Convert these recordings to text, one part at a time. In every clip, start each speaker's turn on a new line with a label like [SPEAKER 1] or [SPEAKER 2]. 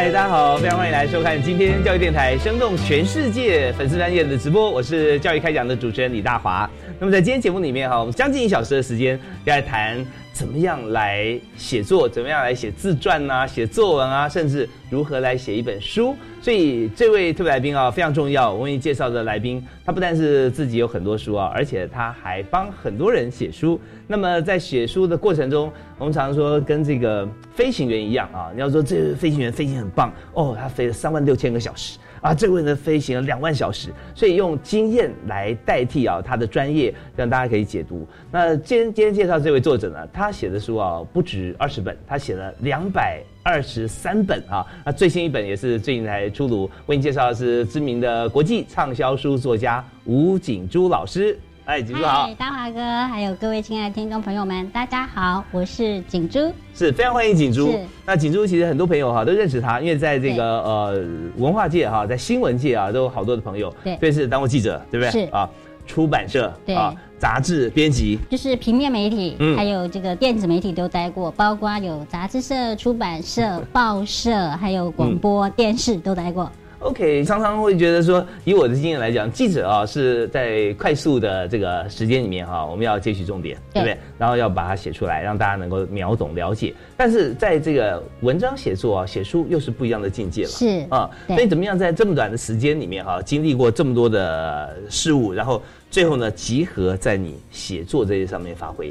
[SPEAKER 1] 嗨，大家好，非常欢迎来收看今天教育电台生动全世界粉丝专业的直播，我是教育开讲的主持人李大华。那么在今天节目里面哈，我们将近一小时的时间要来谈怎么样来写作，怎么样来写自传啊，写作文啊，甚至如何来写一本书。所以这位特别来宾啊非常重要，我为你介绍的来宾，他不但是自己有很多书啊，而且他还帮很多人写书。那么在写书的过程中，我们常说跟这个飞行员一样啊，你要说这飞行员飞行很棒哦，他飞了三万六千个小时啊，这个位呢飞行了两万小时，所以用经验来代替啊他的专业，让大家可以解读。那今天今天介绍这位作者呢，他写的书啊不止二十本，他写了两百。二十三本啊，那最新一本也是最近才出炉。为你介绍的是知名的国际畅销书作家吴景珠老师。哎，景珠好，
[SPEAKER 2] 大华哥，还有各位亲爱的听众朋友们，大家好，我是景珠，
[SPEAKER 1] 是非常欢迎景珠。
[SPEAKER 2] 是，
[SPEAKER 1] 那景珠其实很多朋友哈都认识他，因为在这个呃文化界哈，在新闻界啊都有好多的朋友。
[SPEAKER 2] 对，
[SPEAKER 1] 特别是当过记者，对不对？
[SPEAKER 2] 是
[SPEAKER 1] 啊，出版社
[SPEAKER 2] 对
[SPEAKER 1] 啊。杂志编辑
[SPEAKER 2] 就是平面媒体，还有这个电子媒体都待过，包括有杂志社、出版社、报社，还有广播电视都待过。
[SPEAKER 1] OK，常常会觉得说，以我的经验来讲，记者啊是在快速的这个时间里面哈，我们要截取重点，对不对？然后要把它写出来，让大家能够秒懂了解。但是在这个文章写作啊，写书又是不一样的境界了。
[SPEAKER 2] 是
[SPEAKER 1] 啊，所以怎么样在这么短的时间里面哈，经历过这么多的事物，然后最后呢，集合在你写作这些上面发挥。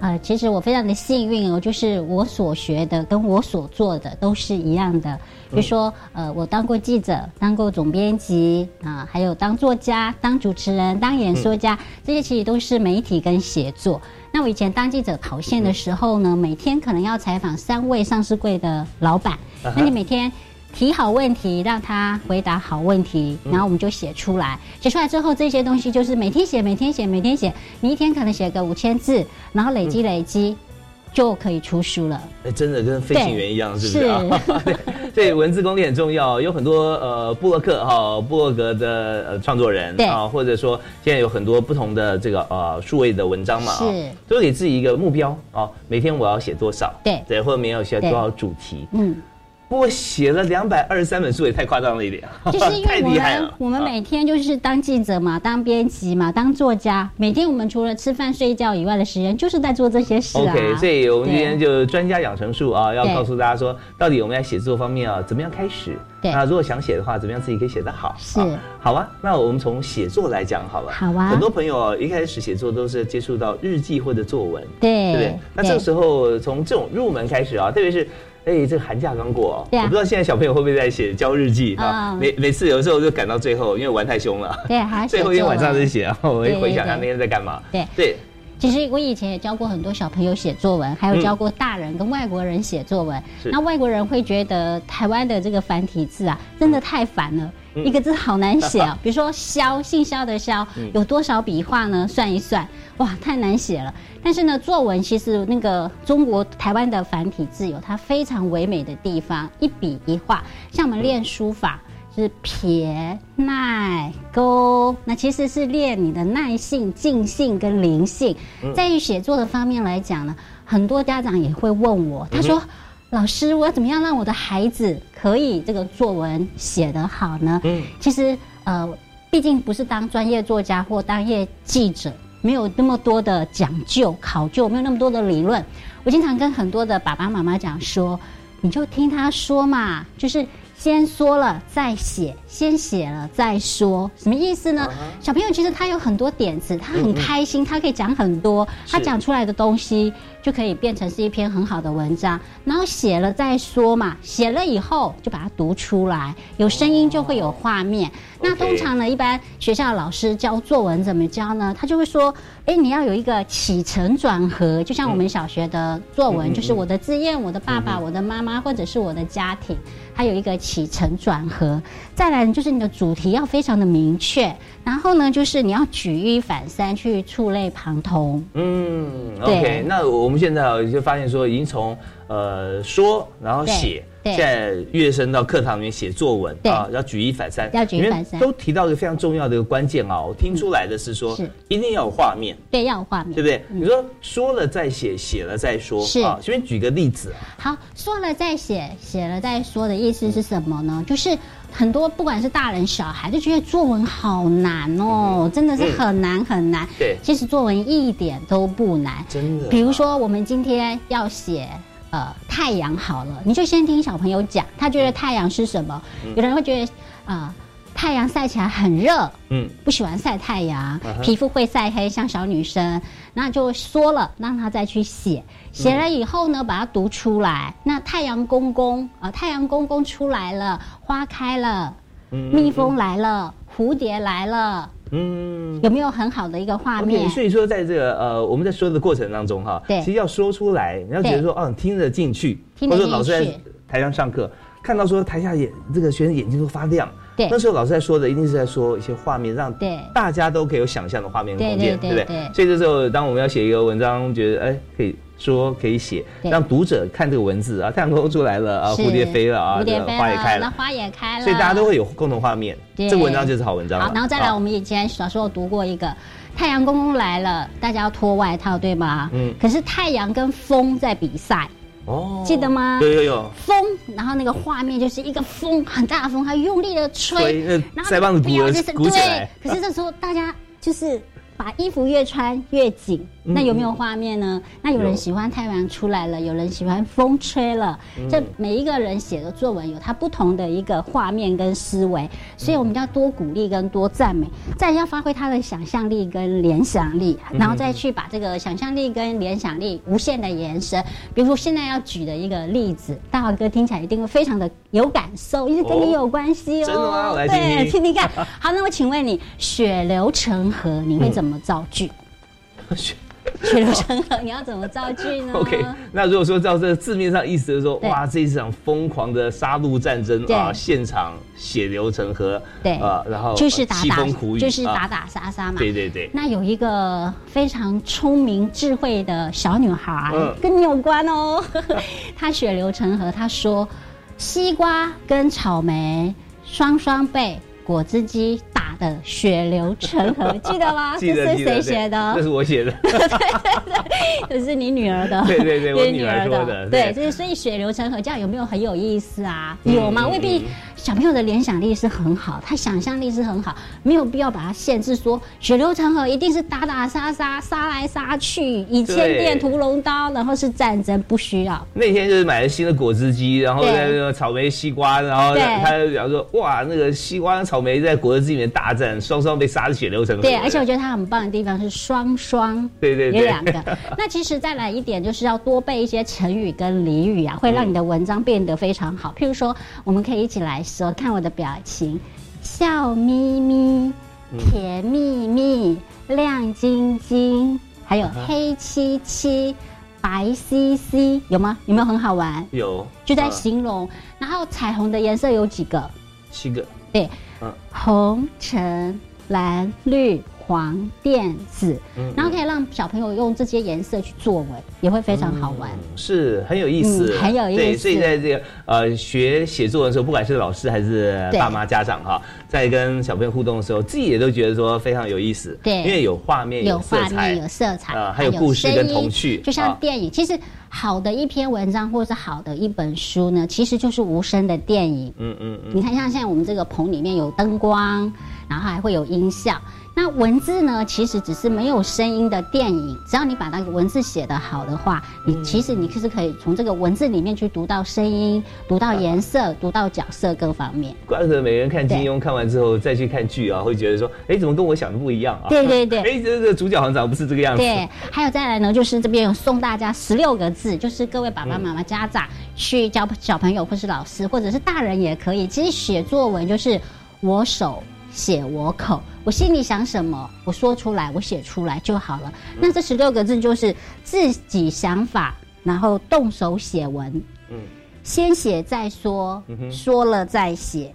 [SPEAKER 2] 呃，其实我非常的幸运哦，就是我所学的跟我所做的都是一样的。比如说，呃，我当过记者，当过总编辑啊，还有当作家、当主持人、当演说家，这些其实都是媒体跟写作。那我以前当记者跑线的时候呢，每天可能要采访三位上市柜的老板，那你每天。提好问题，让他回答好问题，然后我们就写出来。写出来之后，这些东西就是每天写，每天写，每天写。你一天可能写个五千字，然后累积累积，就可以出书了。
[SPEAKER 1] 哎，真的跟飞行员一样，是不是啊？所以 文字功力很重要。有很多呃布洛克哈布洛格的呃创作人啊，或者说现在有很多不同的这个呃数位的文章嘛，
[SPEAKER 2] 是
[SPEAKER 1] 都给自己一个目标啊，每天我要写多少？
[SPEAKER 2] 对
[SPEAKER 1] 对，或者每天要写多少主题？
[SPEAKER 2] 嗯。
[SPEAKER 1] 不过写了两百二十三本书也太夸张了一点，
[SPEAKER 2] 就是因为我们我们每天就是当记者嘛，当编辑嘛，当作家，每天我们除了吃饭睡觉以外的时间，就是在做这些事啊。
[SPEAKER 1] OK，所以我们今天就专家养成术啊，要告诉大家说，到底我们在写作方面啊，怎么样开始？
[SPEAKER 2] 对，
[SPEAKER 1] 那如果想写的话，怎么样自己可以写得好？
[SPEAKER 2] 是，
[SPEAKER 1] 好啊。那我们从写作来讲好了。
[SPEAKER 2] 好啊。
[SPEAKER 1] 很多朋友一开始写作都是接触到日记或者作文，
[SPEAKER 2] 对，
[SPEAKER 1] 对不对？那这个时候从这种入门开始啊，特别是。哎，这个寒假刚过，哦我不知道现在小朋友会不会在写交日记啊？每每次有时候就赶到最后，因为玩太凶了，
[SPEAKER 2] 对，还
[SPEAKER 1] 最后一天晚上在写，然后我会回想他那天在干嘛。
[SPEAKER 2] 对
[SPEAKER 1] 对，
[SPEAKER 2] 其实我以前也教过很多小朋友写作文，还有教过大人跟外国人写作文。那外国人会觉得台湾的这个繁体字啊，真的太烦了，一个字好难写啊。比如说肖，姓肖的肖，有多少笔画呢？算一算，哇，太难写了。但是呢，作文其实那个中国台湾的繁体字有它非常唯美的地方，一笔一画。像我们练书法，是撇、捺、勾，那其实是练你的耐性、静性跟灵性。在于写作的方面来讲呢，很多家长也会问我，他说：“老师，我要怎么样让我的孩子可以这个作文写得好呢？”嗯，其实呃，毕竟不是当专业作家或当业记者。没有那么多的讲究考究，没有那么多的理论。我经常跟很多的爸爸妈妈讲说，你就听他说嘛，就是先说了再写，先写了再说，什么意思呢？小朋友其实他有很多点子，他很开心，他可以讲很多，他讲出来的东西就可以变成是一篇很好的文章。然后写了再说嘛，写了以后就把它读出来，有声音就会有画面。那通常呢，一般学校老师教作文怎么教呢？他就会说，哎，你要有一个起承转合，就像我们小学的作文，就是我的自愿、我的爸爸、我的妈妈，或者是我的家庭，还有一个起承转合。再来呢就是你的主题要非常的明确，然后呢，就是你要举一反三，去触类旁通。
[SPEAKER 1] 嗯，OK，那我们现在就发现说，已经从呃说，然后写。现在跃升到课堂里面写作文啊，要举一反三，
[SPEAKER 2] 要举一反三，
[SPEAKER 1] 都提到一个非常重要的一个关键啊。我听出来的是说，是一定要有画面，
[SPEAKER 2] 对，要有画面，
[SPEAKER 1] 对不对？你说说了再写，写了再说，
[SPEAKER 2] 是啊。
[SPEAKER 1] 随便举个例子，
[SPEAKER 2] 好，说了再写，写了再说的意思是什么呢？就是很多不管是大人小孩，就觉得作文好难哦，真的是很难很难。
[SPEAKER 1] 对，
[SPEAKER 2] 其实作文一点都不难，
[SPEAKER 1] 真的。
[SPEAKER 2] 比如说我们今天要写。呃，太阳好了，你就先听小朋友讲，他觉得太阳是什么？有人会觉得啊，太阳晒起来很热，嗯，不喜欢晒太阳，皮肤会晒黑，像小女生，那就说了，让他再去写，写了以后呢，把它读出来。那太阳公公啊，太阳公公出来了，花开了，蜜蜂来了，蝴蝶来了。嗯，有没有很好的一个画面？
[SPEAKER 1] 所以说，在这个呃，我们在说的过程当中哈，
[SPEAKER 2] 对，
[SPEAKER 1] 其实要说出来，你要觉得说，哦，听得进去，
[SPEAKER 2] 或者说
[SPEAKER 1] 老师在台上上课，看到说台下眼这个学生眼睛都发亮，
[SPEAKER 2] 对，
[SPEAKER 1] 那时候老师在说的一定是在说一些画面，让
[SPEAKER 2] 对
[SPEAKER 1] 大家都可以有想象的画面空间，
[SPEAKER 2] 对不对？
[SPEAKER 1] 所以这时候，当我们要写一个文章，觉得哎可以。说可以写，让读者看这个文字啊，太阳公出来了啊，蝴蝶飞了啊，
[SPEAKER 2] 花
[SPEAKER 1] 也开了，
[SPEAKER 2] 那花也开了，
[SPEAKER 1] 所以大家都会有共同画面。这个文章就是好文章。
[SPEAKER 2] 好，然后再来，我们以前小时候读过一个太阳公公来了，大家要脱外套，对吗？嗯。可是太阳跟风在比赛，哦，记得吗？
[SPEAKER 1] 有有有。
[SPEAKER 2] 风，然后那个画面就是一个风，很大的风，它用力的吹，
[SPEAKER 1] 然后腮帮子鼓鼓起来。
[SPEAKER 2] 可是这时候大家就是。把衣服越穿越紧，那有没有画面呢？那有人喜欢太阳出来了，有人喜欢风吹了。这每一个人写的作文有他不同的一个画面跟思维，所以我们要多鼓励跟多赞美，再要发挥他的想象力跟联想力，然后再去把这个想象力跟联想力无限的延伸。比如说现在要举的一个例子，大华哥听起来一定会非常的有感受，因为跟你有关系
[SPEAKER 1] 哦。真的吗？来
[SPEAKER 2] 听听听看。好，那我请问你，血流成河，你会怎么？怎么造句？血流成河，你要怎么造句呢？
[SPEAKER 1] OK，那如果说照这字面上意思，是说哇，这一场疯狂的杀戮战争啊，现场血流成河，
[SPEAKER 2] 对啊，
[SPEAKER 1] 然后
[SPEAKER 2] 就是打打，
[SPEAKER 1] 苦
[SPEAKER 2] 就是打打杀杀嘛。
[SPEAKER 1] 对对对。
[SPEAKER 2] 那有一个非常聪明智慧的小女孩，跟你有关哦。她血流成河，她说西瓜跟草莓双双被果汁机打。的血流成河，记得吗？
[SPEAKER 1] 这
[SPEAKER 2] 是谁写的？
[SPEAKER 1] 这是我写的。对对
[SPEAKER 2] 对，这是你女儿的。
[SPEAKER 1] 对对对，我女儿说的。
[SPEAKER 2] 对，所以所以血流成河，这样有没有很有意思啊？有吗？未必。小朋友的联想力是很好，他想象力是很好，没有必要把它限制说血流成河一定是打打杀杀、杀来杀去，以千变屠龙刀，然后是战争，不需要。
[SPEAKER 1] 那天就是买了新的果汁机，然后在那个草莓、西瓜，然后他就讲说：“哇，那个西瓜、草莓在果汁机里面大战，双双被杀的血流成河。”
[SPEAKER 2] 对，而且我觉得他很棒的地方是双双，
[SPEAKER 1] 对对，
[SPEAKER 2] 有两个。那其实再来一点，就是要多背一些成语跟俚语啊，会让你的文章变得非常好。譬如说，我们可以一起来。说看我的表情，笑眯眯，甜蜜蜜，亮晶晶，还有黑漆漆，白兮兮，有吗？有没有很好玩？
[SPEAKER 1] 有，
[SPEAKER 2] 就在形容。然后彩虹的颜色有几个？
[SPEAKER 1] 七个。
[SPEAKER 2] 对，嗯，红橙蓝绿。黄、靛、紫，然后可以让小朋友用这些颜色去作文，也会非常好玩，
[SPEAKER 1] 是很有意思，
[SPEAKER 2] 很有意思。
[SPEAKER 1] 对，所以在这个呃学写作文的时候，不管是老师还是爸妈家长哈，在跟小朋友互动的时候，自己也都觉得说非常有意思，
[SPEAKER 2] 对，
[SPEAKER 1] 因为有画面、
[SPEAKER 2] 有
[SPEAKER 1] 色彩、
[SPEAKER 2] 有色彩，
[SPEAKER 1] 还有故事跟童趣，
[SPEAKER 2] 就像电影，其实。好的一篇文章或者是好的一本书呢，其实就是无声的电影。
[SPEAKER 1] 嗯嗯嗯，
[SPEAKER 2] 你看，像现在我们这个棚里面有灯光，然后还会有音效。那文字呢，其实只是没有声音的电影。只要你把那个文字写得好的话，你其实你是可以从这个文字里面去读到声音、读到颜色、读到角色各方面。
[SPEAKER 1] 怪不得每个人看金庸看完之后再去看剧啊，会觉得说，哎，怎么跟我想的不一样啊？
[SPEAKER 2] 对对对，
[SPEAKER 1] 哎，这个主角好像长不是这个样子。
[SPEAKER 2] 对，还有再来呢，就是这边有送大家十六个字，就是各位爸爸妈妈、家长去教小朋友，或是老师，或者是大人也可以。其实写作文就是我手。写我口，我心里想什么，我说出来，我写出来就好了。那这十六个字就是自己想法，然后动手写文。嗯，先写再说，说了再写，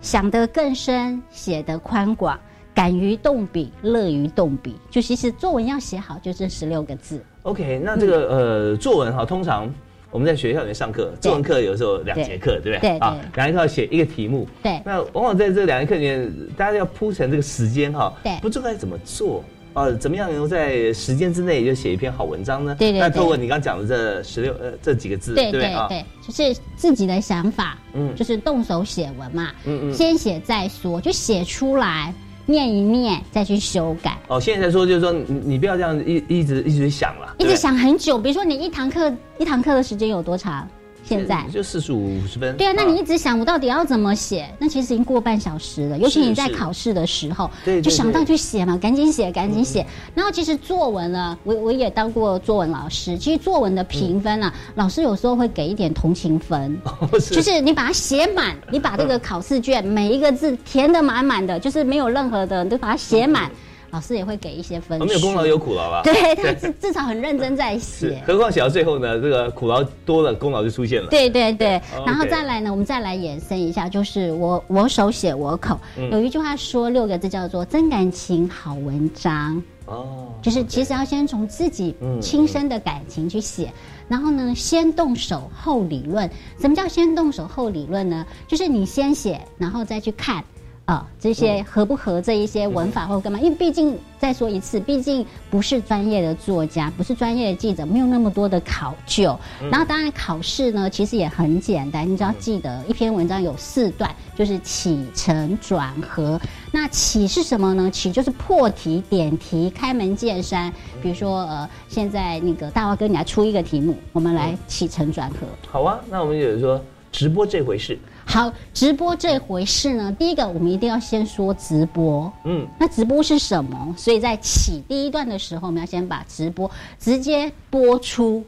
[SPEAKER 2] 想得更深，写得宽广，敢于动笔，乐于动笔。就其实作文要写好，就这十六个字。
[SPEAKER 1] OK，那这个呃，作文哈，通常。我们在学校里面上课，作文课有时候两节课，对不对？
[SPEAKER 2] 啊，
[SPEAKER 1] 两节课要写一个题目。
[SPEAKER 2] 对。
[SPEAKER 1] 那往往在这两节课里面，大家要铺成这个时间哈。
[SPEAKER 2] 对。
[SPEAKER 1] 不知道该怎么做啊？怎么样能够在时间之内就写一篇好文章呢？
[SPEAKER 2] 对对。
[SPEAKER 1] 那透过你刚讲的这十六呃这几个字，
[SPEAKER 2] 对对对，就是自己的想法，嗯，就是动手写文嘛，嗯嗯，先写再说，就写出来。念一念，再去修改。
[SPEAKER 1] 哦，现在说就是说，你你不要这样一一直一直想了，
[SPEAKER 2] 一直想很久。比如说，你一堂课一堂课的时间有多长？现在
[SPEAKER 1] 就四十五五十分。
[SPEAKER 2] 对啊，那你一直想我到底要怎么写？那其实已经过半小时了。尤其你在考试的时候，就想到去写嘛，赶紧写，赶紧写。然后其实作文呢，我我也当过作文老师。其实作文的评分啊，老师有时候会给一点同情分，就是你把它写满，你把这个考试卷每一个字填的满满的，就是没有任何的，你都把它写满。老师也会给一些分数，
[SPEAKER 1] 没有功劳有苦劳吧？
[SPEAKER 2] 对 他至至少很认真在写。
[SPEAKER 1] 何况写到最后呢，这个苦劳多了，功劳就出现了。
[SPEAKER 2] 对对对，然后再来呢，我们再来延伸一下，就是我我手写我口，有一句话说六个字叫做真感情好文章哦，就是其实要先从自己亲身的感情去写，然后呢先动手后理论。什么叫先动手后理论呢？就是你先写，然后再去看。啊，这些合不合这一些文法或干嘛？因为毕竟再说一次，毕竟不是专业的作家，不是专业的记者，没有那么多的考究。然后当然考试呢，其实也很简单，你只要记得一篇文章有四段，就是起承转合。那起是什么呢？起就是破题、点题、开门见山。比如说呃，现在那个大华哥，你来出一个题目，我们来起承转合。
[SPEAKER 1] 好啊，那我们有说直播这回事。
[SPEAKER 2] 好，直播这回事呢，第一个我们一定要先说直播。嗯，那直播是什么？所以在起第一段的时候，我们要先把直播直接播出。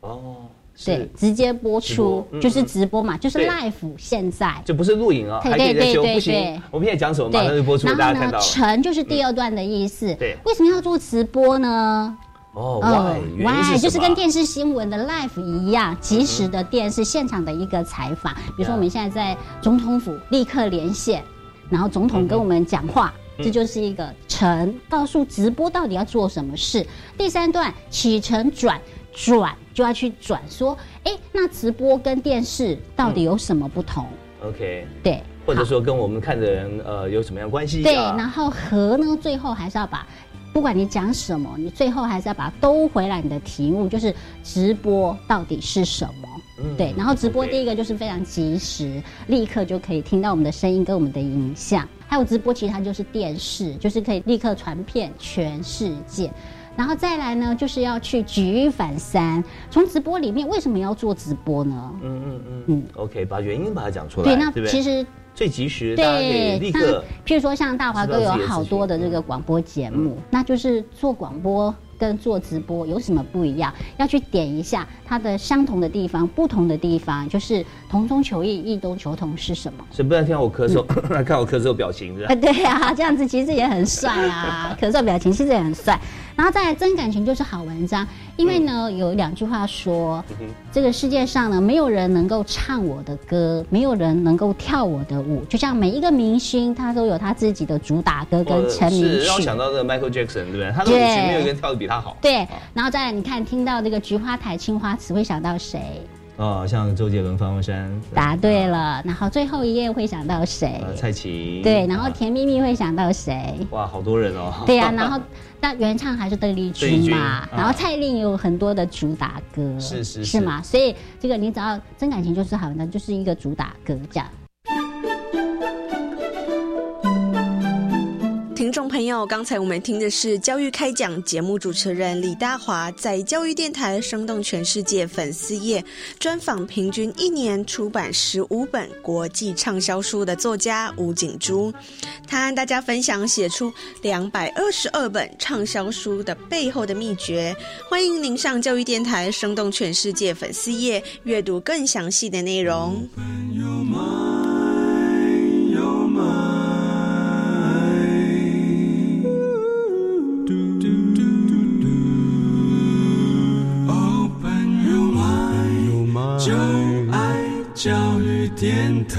[SPEAKER 2] 哦，对，直接播出就是直播嘛，就是 live。现在
[SPEAKER 1] 就不是录影啊，对对对对对。我们现在讲什么，马上就播出，大家看到。
[SPEAKER 2] 成就是第二段的意思。
[SPEAKER 1] 对，
[SPEAKER 2] 为什么要做直播呢？
[SPEAKER 1] 哦，why？
[SPEAKER 2] 就是跟电视新闻的 live 一样，即时的电视现场的一个采访。比如说我们现在在总统府立刻连线，然后总统跟我们讲话，这就是一个承告诉直播到底要做什么事。第三段起承转转就要去转说，哎，那直播跟电视到底有什么不同
[SPEAKER 1] ？OK，
[SPEAKER 2] 对，
[SPEAKER 1] 或者说跟我们看的人呃有什么样关系？
[SPEAKER 2] 对，然后和呢，最后还是要把。不管你讲什么，你最后还是要把它兜回来。你的题目就是直播到底是什么？对，然后直播第一个就是非常及时，立刻就可以听到我们的声音跟我们的影像。还有直播，其实它就是电视，就是可以立刻传遍全世界。然后再来呢，就是要去举一反三，从直播里面为什么要做直播呢？嗯
[SPEAKER 1] 嗯嗯嗯，OK，把原因把它讲出来。对，
[SPEAKER 2] 那其实。
[SPEAKER 1] 最及时，对，立刻。
[SPEAKER 2] 譬如说，像大华哥有好多的这个广播节目，那就是做广播跟做直播有什么不一样？要去点一下它的相同的地方，不同的地方，就是同中求异，异中求同是什么？
[SPEAKER 1] 是不要听我咳嗽，来 看我咳嗽表情，是吧？
[SPEAKER 2] 对啊，这样子其实也很帅啊，咳嗽表情其实也很帅。然后再来真感情就是好文章，因为呢有两句话说，这个世界上呢没有人能够唱我的歌，没有人能够跳我的舞，就像每一个明星他都有他自己的主打歌跟成名曲。
[SPEAKER 1] 让我想到这个 Michael Jackson，对不对？他的舞没有人跳的比他好。
[SPEAKER 2] 对，然后再来你看听到这个菊花台青花瓷会想到谁？
[SPEAKER 1] 哦，像周杰伦、方文山，
[SPEAKER 2] 答对了。然后最后一页会想到谁？
[SPEAKER 1] 呃，蔡琴，
[SPEAKER 2] 对，然后
[SPEAKER 1] 啊
[SPEAKER 2] 甜蜜蜜会想到谁？
[SPEAKER 1] 哇，好多人哦。
[SPEAKER 2] 对呀、然后那原唱还是邓丽
[SPEAKER 1] 君
[SPEAKER 2] 君嘛，
[SPEAKER 1] 啊
[SPEAKER 2] 然后蔡琳有很多的主打歌，
[SPEAKER 1] 是是是
[SPEAKER 2] 是嘛？所以这个你只要真感情就是好的，就是一个主打歌这样。
[SPEAKER 3] 听众朋友，刚才我们听的是教育开讲节目主持人李大华在教育电台生动全世界粉丝页专访平均一年出版十五本国际畅销书的作家吴景珠，他和大家分享写出两百二十二本畅销书的背后的秘诀。欢迎您上教育电台生动全世界粉丝页阅读更详细的内容。
[SPEAKER 4] 电台。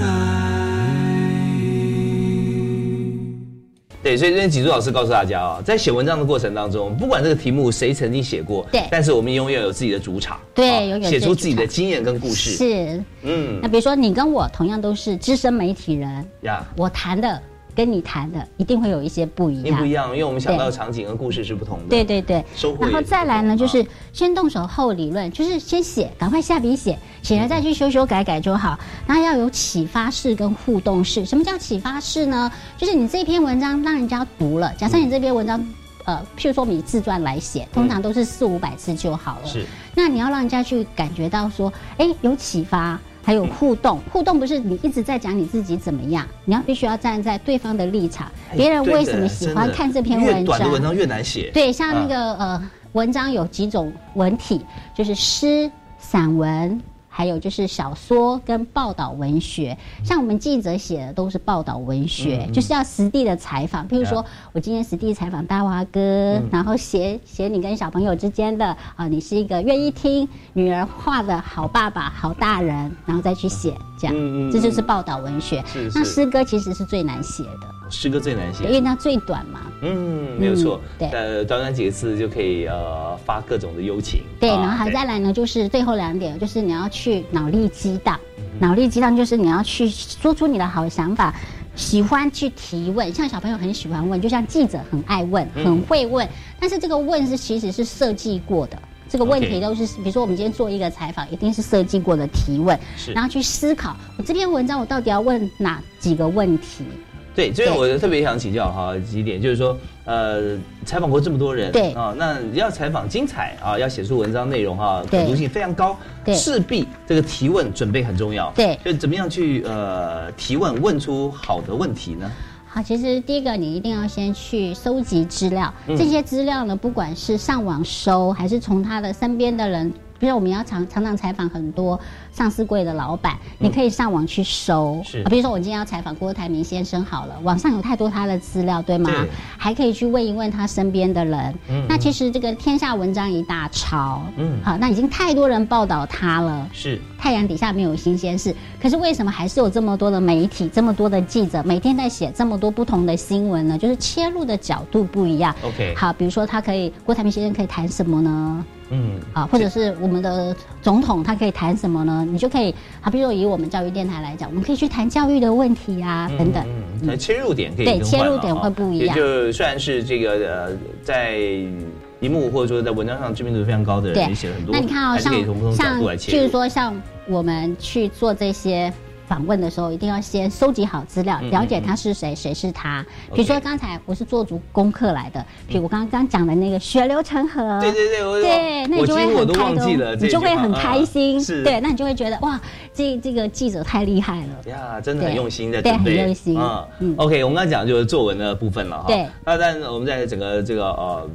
[SPEAKER 1] 对，所以今天几柱老师告诉大家啊，在写文章的过程当中，不管这个题目谁曾经写过，
[SPEAKER 2] 对
[SPEAKER 1] 但是我们永远有自己的主场，
[SPEAKER 2] 对
[SPEAKER 1] 啊
[SPEAKER 2] 永远
[SPEAKER 1] 写出自己的经验跟故事，
[SPEAKER 2] 是，
[SPEAKER 1] 嗯
[SPEAKER 2] 那比如说你跟我同样都是资深媒体人，
[SPEAKER 1] 呀，
[SPEAKER 2] 我谈的跟你谈的一定会有一些不一样
[SPEAKER 1] 不一。样，因为我们想到的
[SPEAKER 2] 对
[SPEAKER 1] 场景和故事是不同的，
[SPEAKER 2] 对对对。然后再来呢，就是
[SPEAKER 1] 啊
[SPEAKER 2] 先动手后理论，就是先写，赶快下笔写，写了再去修修改改就好。然后要有启发式跟互动式。什么叫启发式呢？就是你这篇文章让人家读了，假设你这篇文章。呃，譬如说你自传来写，通常都是四五百字就好了。
[SPEAKER 1] 是
[SPEAKER 2] 那你要让人家去感觉到说，哎，有启发，还有互动。互动不是你一直在讲你自己怎么样，你要必须要站在对方的立场，
[SPEAKER 1] 哎
[SPEAKER 2] 别人为什么喜欢看这篇文章？
[SPEAKER 1] 短的文章越难写，
[SPEAKER 2] 对，像那
[SPEAKER 1] 啊
[SPEAKER 2] 个、呃，文章有几种文体，就是诗、散文，还有就是小说跟报道文学。像我们记者写的都是报道文学，
[SPEAKER 1] 嗯
[SPEAKER 2] 就是要实地的采访。譬如说
[SPEAKER 1] 啊，
[SPEAKER 2] 我今天实地采访大华哥，
[SPEAKER 1] 嗯
[SPEAKER 2] 然后写写你跟小朋友之间的啊、你是一个愿意听女儿话的好爸爸、好大人，然后再去写这样，
[SPEAKER 1] 嗯嗯
[SPEAKER 2] 这就是报道文学。
[SPEAKER 1] 是是
[SPEAKER 2] 那诗歌其实是最难写的，
[SPEAKER 1] 诗歌最难写
[SPEAKER 2] 因。为它最短嘛。
[SPEAKER 1] 嗯，没有错，
[SPEAKER 2] 对
[SPEAKER 1] 呃，短短几个字就可以呃发各种的幽情，
[SPEAKER 2] 对，
[SPEAKER 1] 啊
[SPEAKER 2] 然后还再来呢，就是最后两点，就是你要去脑力激荡。脑力激荡就是你要去说出你的好想法，喜欢去提问，像小朋友很喜欢问，就像记者很爱问，
[SPEAKER 1] 嗯
[SPEAKER 2] 很会问。但是这个问是其实是设计过的。这个问题都是比如说我们今天做一个采访，一定是设计过的提问
[SPEAKER 1] 是，
[SPEAKER 2] 然后去思考我这篇文章我到底要问哪几个问题。
[SPEAKER 1] 对，这边
[SPEAKER 2] 对。
[SPEAKER 1] 我特别想请教哈几点，就是说，呃，采访过这么多人，
[SPEAKER 2] 对。
[SPEAKER 1] 啊，那要采访精彩啊，要写出文章内容哈，可读性非常高，
[SPEAKER 2] 对。
[SPEAKER 1] 势必这个提问准备很重要，
[SPEAKER 2] 对。
[SPEAKER 1] 就怎么样去呃提问，问出好的问题呢？
[SPEAKER 2] 好，其实第一个你一定要先去收集资料，
[SPEAKER 1] 嗯。
[SPEAKER 2] 这些资料呢，不管是上网搜，还是从他的身边的人，比如我们要常常常采访很多上市柜的老板，你可以上网去搜。
[SPEAKER 1] 嗯是
[SPEAKER 2] 啊比如说我今天要采访郭台铭先生好了，网上有太多他的资料，对吗
[SPEAKER 1] 对？
[SPEAKER 2] 还可以去问一问他身边的人。
[SPEAKER 1] 嗯
[SPEAKER 2] 那其实这个天下文章一大抄，
[SPEAKER 1] 嗯
[SPEAKER 2] 好，那已经太多人报道他了。
[SPEAKER 1] 是
[SPEAKER 2] 太阳底下没有新鲜事，可是为什么还是有这么多的媒体、这么多的记者，每天在写这么多不同的新闻呢？就是切入的角度不一样。
[SPEAKER 1] OK，
[SPEAKER 2] 好，比如说他可以，郭台铭先生可以谈什么呢？
[SPEAKER 1] 嗯，
[SPEAKER 2] 啊，或者是我们的总统他可以谈什么呢？你就可以，好，比如说以我们教育电台来讲，我们可以去谈教育的问题啊，等等。
[SPEAKER 1] 嗯，切入点可以
[SPEAKER 2] 对切入点会不一样
[SPEAKER 1] 也就虽然是这个呃，在荧幕或者说在文章上知名度非常高的人，写了很多，
[SPEAKER 2] 那你看哦，
[SPEAKER 1] 还是可以从不同角
[SPEAKER 2] 像
[SPEAKER 1] 度来切入。
[SPEAKER 2] 譬如说像我们去做这些。访问的时候，一定要先收集好资料，
[SPEAKER 1] 嗯
[SPEAKER 2] 了解
[SPEAKER 1] 嗯
[SPEAKER 2] 他是谁，谁是他。比如说刚才我是做足功课来的，比如我刚刚讲的那个血流成河，
[SPEAKER 1] 对对对，我
[SPEAKER 2] 对，那你就会很开心
[SPEAKER 1] 忘记了，
[SPEAKER 2] 你就会很开心，
[SPEAKER 1] 啊是，
[SPEAKER 2] 对，那你就会觉得哇，这这个记者太厉害了。
[SPEAKER 1] 呀，真的很用心在
[SPEAKER 2] 对
[SPEAKER 1] 准备，
[SPEAKER 2] 很用心。
[SPEAKER 1] 嗯
[SPEAKER 2] 嗯。
[SPEAKER 1] OK，我们刚才讲就是作文的部分了哈。
[SPEAKER 2] 对。
[SPEAKER 1] 那但我们在整个这个呃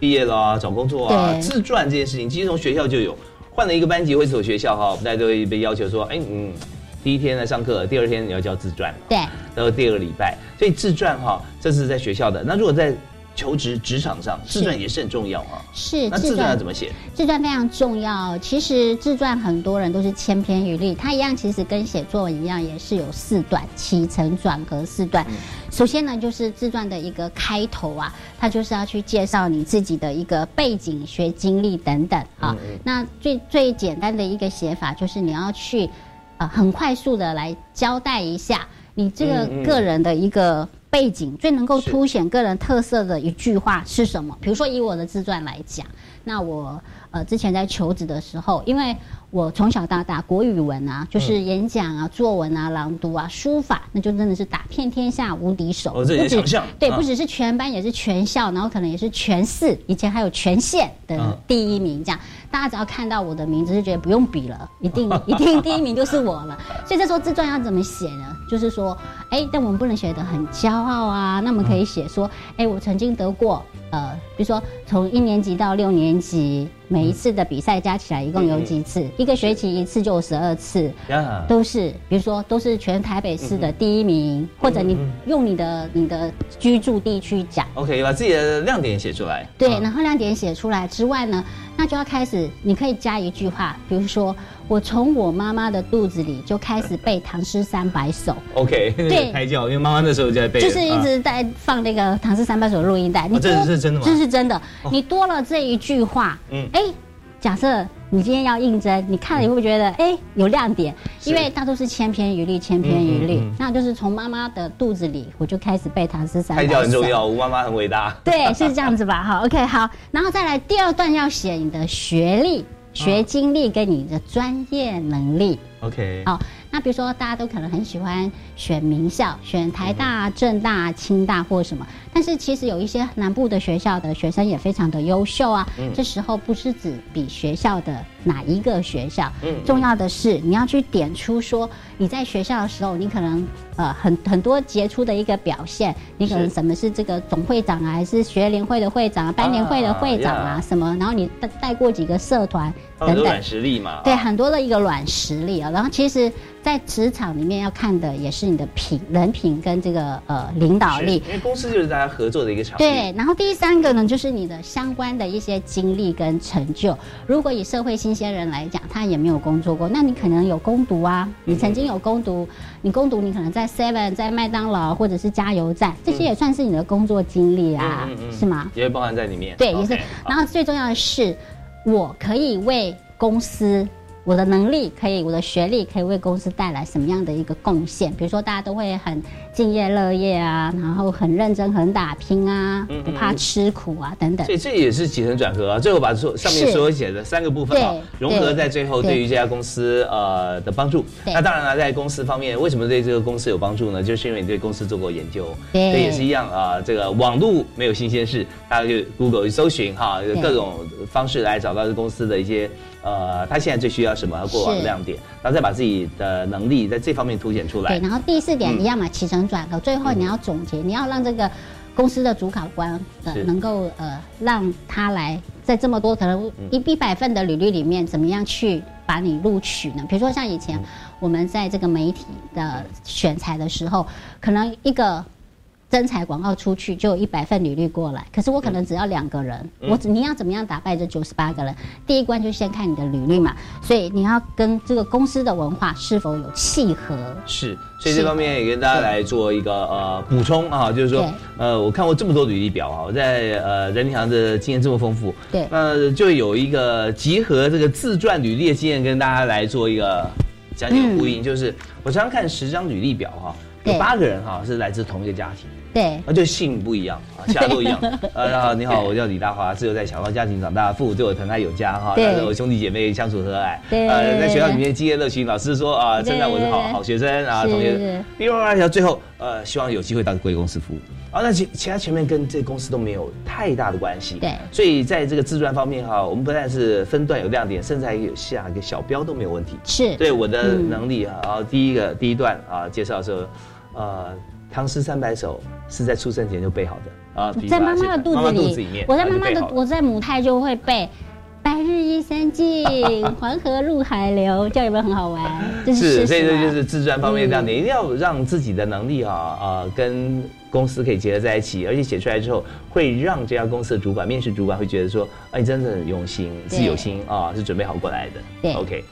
[SPEAKER 1] 毕业了啊，找工作啊，自传这件事情，其实从学校就有，换了一个班级或者所学校哈，我们大家都会被要求说，哎嗯，第一天来上课，第二天你要交自传，
[SPEAKER 2] 对，
[SPEAKER 1] 然后第二个礼拜，所以自传哈，这是在学校的。那如果在求职职场上，自传也是很重要啊。
[SPEAKER 2] 是
[SPEAKER 1] 那自传要怎么写？
[SPEAKER 2] 自传非常重要。其实自传很多人都是千篇一律，它一样其实跟写作文一样，也是有四段起承转合四段。首先呢，就是自传的一个开头啊，它就是要去介绍你自己的一个背景、学经历等等啊。那最最简单的一个写法就是你要去呃很快速的来交代一下你这个个人的一个背景，最能够凸显个人特色的一句话是什么？比如说以我的自传来讲，那我呃之前在求职的时候，因为我从小到大国语文啊，就是演讲啊、作文啊、朗读啊、书法，那就真的是打遍天下无敌手。
[SPEAKER 1] 哦这也
[SPEAKER 2] 不止
[SPEAKER 1] 强项
[SPEAKER 2] 对，
[SPEAKER 1] 啊
[SPEAKER 2] 不只是全班，也是全校，然后可能也是全市，以前还有全县的
[SPEAKER 1] 嗯
[SPEAKER 2] 第一名。这样，大家只要看到我的名字，就觉得不用比了，一定一定第一名就是我了。所以这时候自传要怎么写呢？就是说，哎，但我们不能写得很骄傲啊，那我们可以写说，哎，我曾经得过，呃，比如说从一年级到六年级，每一次的比赛加起来一共有几次？一个学期一次就有十二次。都是，比如说都是全台北市的第一名，或者你用你的你的居住地区讲
[SPEAKER 1] ，OK，把自己的亮点写出来。
[SPEAKER 2] 对，
[SPEAKER 1] 啊。
[SPEAKER 2] 然后亮点写出来之外呢，那就要开始，你可以加一句话，比如说我从我妈妈的肚子里就开始背唐诗三百首
[SPEAKER 1] ，OK，
[SPEAKER 2] 对。
[SPEAKER 1] 胎教，因为妈妈那时候就在背，
[SPEAKER 2] 就是一
[SPEAKER 1] 啊
[SPEAKER 2] 直在放那个唐诗三百首录音带。你
[SPEAKER 1] 这
[SPEAKER 2] 多
[SPEAKER 1] 是真的吗？
[SPEAKER 2] 这是真的。你多了这一句话，
[SPEAKER 1] 嗯
[SPEAKER 2] 哎，假设你今天要应征，你看了你会不会觉得哎有亮点？因为大都是千篇一律，千篇一律。那就是从妈妈的肚子里，我就开始背唐诗三百
[SPEAKER 1] 胎
[SPEAKER 2] 首。
[SPEAKER 1] 教很重要，吴妈妈很伟大。
[SPEAKER 2] 对，是这样子吧？好，OK，好，然后再来第二段要写你的学历、学经历跟你的专业能力。
[SPEAKER 1] OK，
[SPEAKER 2] 好，那比如说大家都可能很喜欢选名校，选台大、政大、清大或什么，但是其实有一些南部的学校的学生也非常的优秀啊。这时候不是指比学校的哪一个学校，嗯重要的是你要去点出说你在学校的时候，你可能呃很很多杰出的一个表现，你可能什么是这个总会长啊，还是学联会的会长啊、班联会的会长啊
[SPEAKER 1] 呀
[SPEAKER 2] 什么，然后你带带过几个社团等等
[SPEAKER 1] 很多软。实力嘛。
[SPEAKER 2] 对，
[SPEAKER 1] 啊
[SPEAKER 2] 很多的一个软实力啊。然后其实，在职场里面要看的也是你的品、人品跟这个呃领导力。
[SPEAKER 1] 是因为公司就是大家合作的一个场域。
[SPEAKER 2] 对，然后第三个呢，就是你的相关的一些经历跟成就。如果以社会新鲜人来讲，他也没有工作过，那你可能有攻读啊，你曾经有攻读，你攻读你可能在 Seven、在麦当劳或者是加油站，这些也算是你的工作经历啊，
[SPEAKER 1] 嗯嗯嗯
[SPEAKER 2] 是吗？
[SPEAKER 1] 也会包含在里面。
[SPEAKER 2] 对，也是然后最重要的是，我可以为公司。我的能力可以，我的学历可以为公司带来什么样的一个贡献？比如说，大家都会很敬业乐业啊，然后很认真、很打拼啊，
[SPEAKER 1] 嗯
[SPEAKER 2] 不怕吃苦啊，等等
[SPEAKER 1] 所。以这也是起承转合啊，最后把所上面所有写的三个部分啊，融合在最后，
[SPEAKER 2] 对
[SPEAKER 1] 对于这家公司呃的帮助。那当然了，在公司方面，为什么对这个公司有帮助呢？就是因为你对公司做过研究，
[SPEAKER 2] 对
[SPEAKER 1] 这也是一样啊。这个网络没有新鲜事，大家就 Google 去搜寻哈，有各种方式来找到这公司的一些呃，他现在最需要什么过往的亮点，然后再把自己的能力在这方面凸显出来
[SPEAKER 2] 对，。然后第四
[SPEAKER 1] 嗯
[SPEAKER 2] 点一样嘛，起承转合，最后你要总结，你要让这个公司的主考官呃能够呃让他来在这么多可能
[SPEAKER 1] 嗯
[SPEAKER 2] 一一百份的履历里面，怎么样去把你录取呢？比如说像以
[SPEAKER 1] 嗯
[SPEAKER 2] 前我们在这个媒体的选材的时候，可能一个。征才广告出去就有一百份履历过来，可是我可能只要两个人，
[SPEAKER 1] 嗯。
[SPEAKER 2] 我只你要怎么样打败这九十八个人？第一关就先看你的履历嘛，所以你要跟这个公司的文化是否有契合。
[SPEAKER 1] 是，所以这方面也跟大家来做一个呃补充啊，就是说，呃，我看过这么多履历表啊，我在呃人力行的经验这么丰富，
[SPEAKER 2] 对。
[SPEAKER 1] 那就有一个集合这个自传履历的经验跟大家来做一个讲解呼应，就是我常常看十张履历表哈、有八个人哈、是来自同一个家庭。
[SPEAKER 2] 对，
[SPEAKER 1] 啊，就姓不一样 啊，其他都一样。呃，然后你好，我叫李大华，自幼在小康家庭长大，父母对我疼爱有加哈，
[SPEAKER 2] 对
[SPEAKER 1] 但是我兄弟姐妹相处和蔼。
[SPEAKER 2] 对
[SPEAKER 1] 呃，在学校里面积业乐群，老师说啊，称赞我是好好学生啊，
[SPEAKER 2] 是
[SPEAKER 1] 同学
[SPEAKER 2] 是。
[SPEAKER 1] 另外一条最后呃，希望有机会到贵公司服务。啊，那其其他前面跟这公司都没有太大的关系。
[SPEAKER 2] 对
[SPEAKER 1] 所以在这个自传方面哈，我们不但是分段有亮点，甚至还有下一个小标都没有问题。
[SPEAKER 2] 是，
[SPEAKER 1] 对我的
[SPEAKER 2] 嗯
[SPEAKER 1] 能力啊，然后第一个第一段啊介绍的时候，呃，唐诗三百首是在出生前就背好的啊，
[SPEAKER 2] 在妈妈的肚
[SPEAKER 1] 妈妈
[SPEAKER 2] 子里，
[SPEAKER 1] 肚子里面，
[SPEAKER 2] 我在妈妈的我在母胎就会背。白日依山尽，黄河入海流，这样有没有很好玩？这是
[SPEAKER 1] 是，所以这就是自传方面的亮点，一定要让自己的能力啊呃跟公司可以结合在一起，而且写出来之后会让这家公司的主管、面试主管会觉得说，哎，你真的很用心，是有心啊，是准备好过来的。
[SPEAKER 2] 对
[SPEAKER 1] ，OK。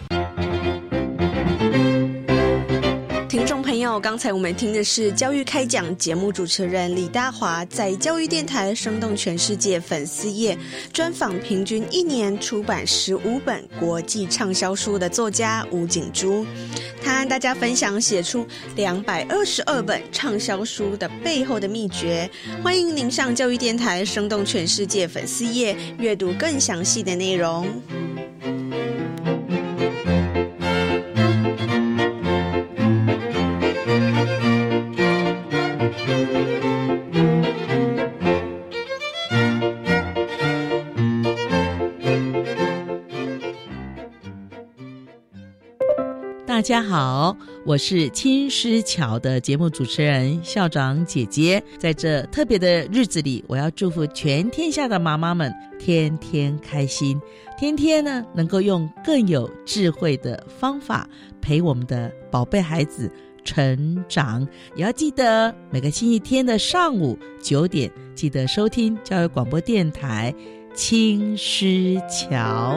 [SPEAKER 3] 刚才我们听的是教育开讲节目主持人李大华在教育电台生动全世界粉丝页专访平均一年出版十五本国际畅销书的作家吴景珠，他和大家分享写出两百二十二本畅销书的背后的秘诀。欢迎您上教育电台生动全世界粉丝页阅读更详细的内容。
[SPEAKER 5] 大家好，我是青狮桥的节目主持人校长姐姐。在这特别的日子里，我要祝福全天下的妈妈们天天开心，天天呢能够用更有智慧的方法陪我们的宝贝孩子成长。也要记得每个星期天的上午九点，记得收听教育广播电台青狮桥。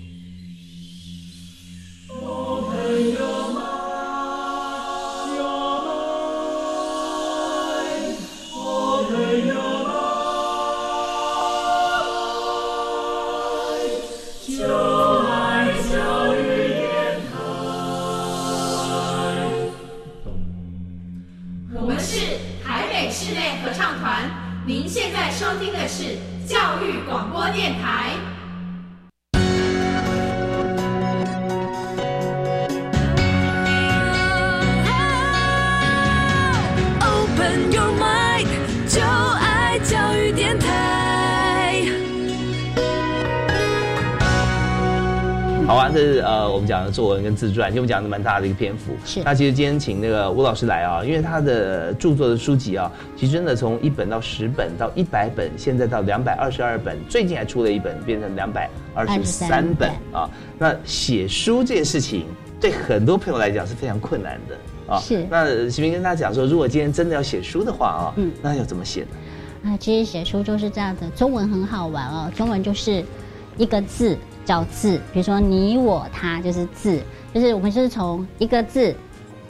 [SPEAKER 6] 现在收听的是教育广播电台。
[SPEAKER 1] 好啊，这是呃我们讲的作文跟自传，因为我们讲的蛮大的一个篇幅。
[SPEAKER 2] 是
[SPEAKER 1] 那其实今天请那个吴老师来啊，因为他的著作的书籍啊，其实真的从一本到十本到一百本，现在到两百二十二本，最近还出了一本，变成两百二十三本啊。那写书这件事情，对很多朋友来讲是非常困难的啊。
[SPEAKER 2] 是
[SPEAKER 1] 那徐明跟大家讲说，如果今天真的要写书的话啊，嗯，那要怎么写呢？
[SPEAKER 2] 啊，其实写书就是这样的，中文很好玩哦。中文就是一个字叫字，比如说你、我、他就是字，就是我们是从一个字、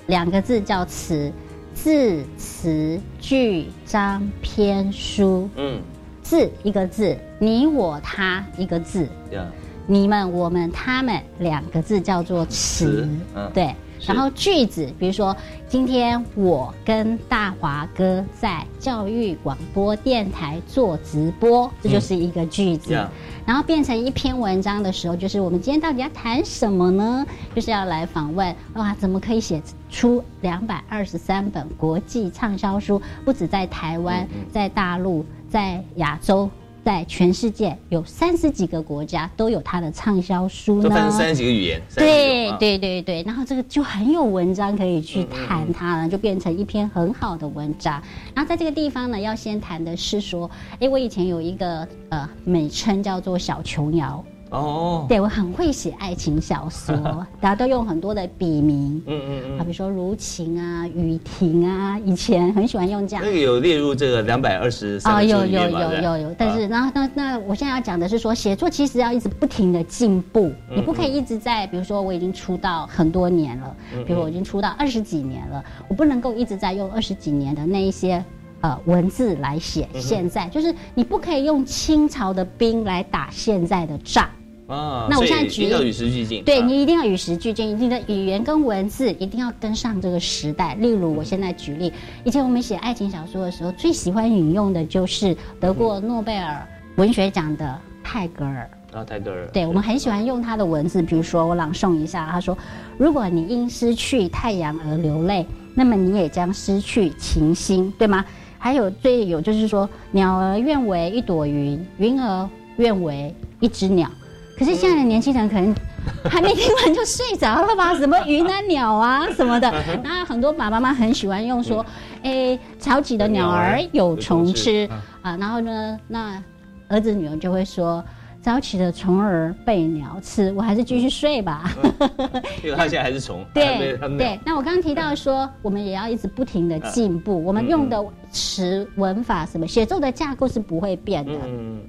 [SPEAKER 2] 两个字叫词，字、词、句、章、篇、书。
[SPEAKER 1] 嗯，
[SPEAKER 2] 字一个字，你、我、他一个字，
[SPEAKER 1] 呀，
[SPEAKER 2] 你们、我们、他们两个字叫做词
[SPEAKER 1] 词，嗯
[SPEAKER 2] 对。然后句子，比如说今天我跟大华哥在教育广播电台做直播，这就是一个句子。
[SPEAKER 1] 呀
[SPEAKER 2] 然后变成一篇文章的时候，就是我们今天到底要谈什么呢？就是要来访问哇，怎么可以写出两百二十三本国际畅销书？不止在台湾，在大陆，在亚洲。在全世界有三十几个国家都有它的畅销书呢，
[SPEAKER 1] 三十几个语言。30几
[SPEAKER 2] 对
[SPEAKER 1] 啊
[SPEAKER 2] 对对对，然后这个就很有文章可以去谈它了，就变成一篇很好的文章。然后在这个地方呢，要先谈的是说，哎，我以前有一个呃美称叫做小琼瑶。
[SPEAKER 1] 哦，
[SPEAKER 2] 对我很会写爱情小说，大家都用很多的笔名，
[SPEAKER 1] 嗯嗯嗯，
[SPEAKER 2] 啊，比如说如晴啊、雨婷啊，以前很喜欢用这样。
[SPEAKER 1] 那。个有列入这个两百二十三
[SPEAKER 2] 啊，有有有有有，但是然后那那我现在要讲的是说，写作其实要一直不停的进步，
[SPEAKER 1] 嗯
[SPEAKER 2] 你不可以一直在，比如说我已经出道很多年了，
[SPEAKER 1] 嗯
[SPEAKER 2] 比如我已经出道二十几年了，我不能够一直在用二十几年的那一些。呃，文字来写现在，就是你不可以用清朝的兵来打现在的仗。
[SPEAKER 1] 啊，
[SPEAKER 2] 那我现在举
[SPEAKER 1] 一定要与时俱进，啊
[SPEAKER 2] 对你一定要与时俱进，你的语言跟文字一定要跟上这个时代。例如，我现在举例，以前我们写爱情小说的时候，最喜欢引用的就是得过诺贝尔文学奖的泰戈尔。
[SPEAKER 1] 啊，泰戈尔，
[SPEAKER 2] 对，我们很喜欢用他的文字，比如说我朗诵一下，他说：“如果你因失去太阳而流泪，那么你也将失去情心，对吗？”还有最有就是说，鸟儿愿为一朵云，云儿愿为一只鸟。可是现在的年轻人可能还没听完就睡着了吧？什么云南、鸟啊什么的，那很多爸爸妈妈很喜欢用说：“哎，早起的鸟儿有虫吃啊。”然后呢，那儿子女儿就会说。早起的虫儿被鸟吃，我还是继续睡吧。
[SPEAKER 1] 因为他现在还是虫，
[SPEAKER 2] 对对，那我刚刚提到说，我们也要一直不停的进步，我们用的词、文法什么，写作的架构是不会变的。
[SPEAKER 1] 嗯，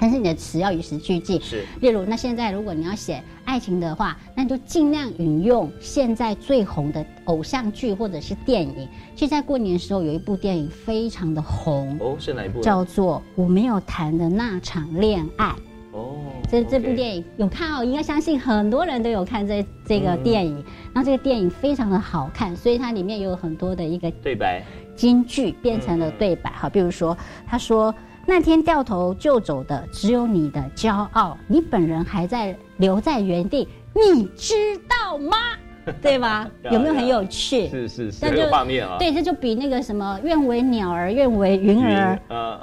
[SPEAKER 2] 但是你的词要与时俱进。
[SPEAKER 1] 是，
[SPEAKER 2] 例如，那现在如果你要写爱情的话，那你就尽量引用现在最红的偶像剧或者是电影。其实，在过年的时候有一部电影非常的红，
[SPEAKER 1] 哦，是哪一部？
[SPEAKER 2] 叫做《我没有谈的那场恋爱》。
[SPEAKER 1] 哦，
[SPEAKER 2] 这这部电影有看哦，应该相信很多人都有看这这个电影。然后这个电影非常的好看，所以它里面有很多的一个
[SPEAKER 1] 对白，
[SPEAKER 2] 京剧变成了对白。好，比如说他说那天掉头就走的只有你的骄傲，你本人还在留在原地，你知道吗？对吧？有没有很有趣？
[SPEAKER 1] 是是是，
[SPEAKER 2] 那就
[SPEAKER 1] 画面啊。
[SPEAKER 2] 对，这就比那个什么“愿为鸟儿，愿为云儿”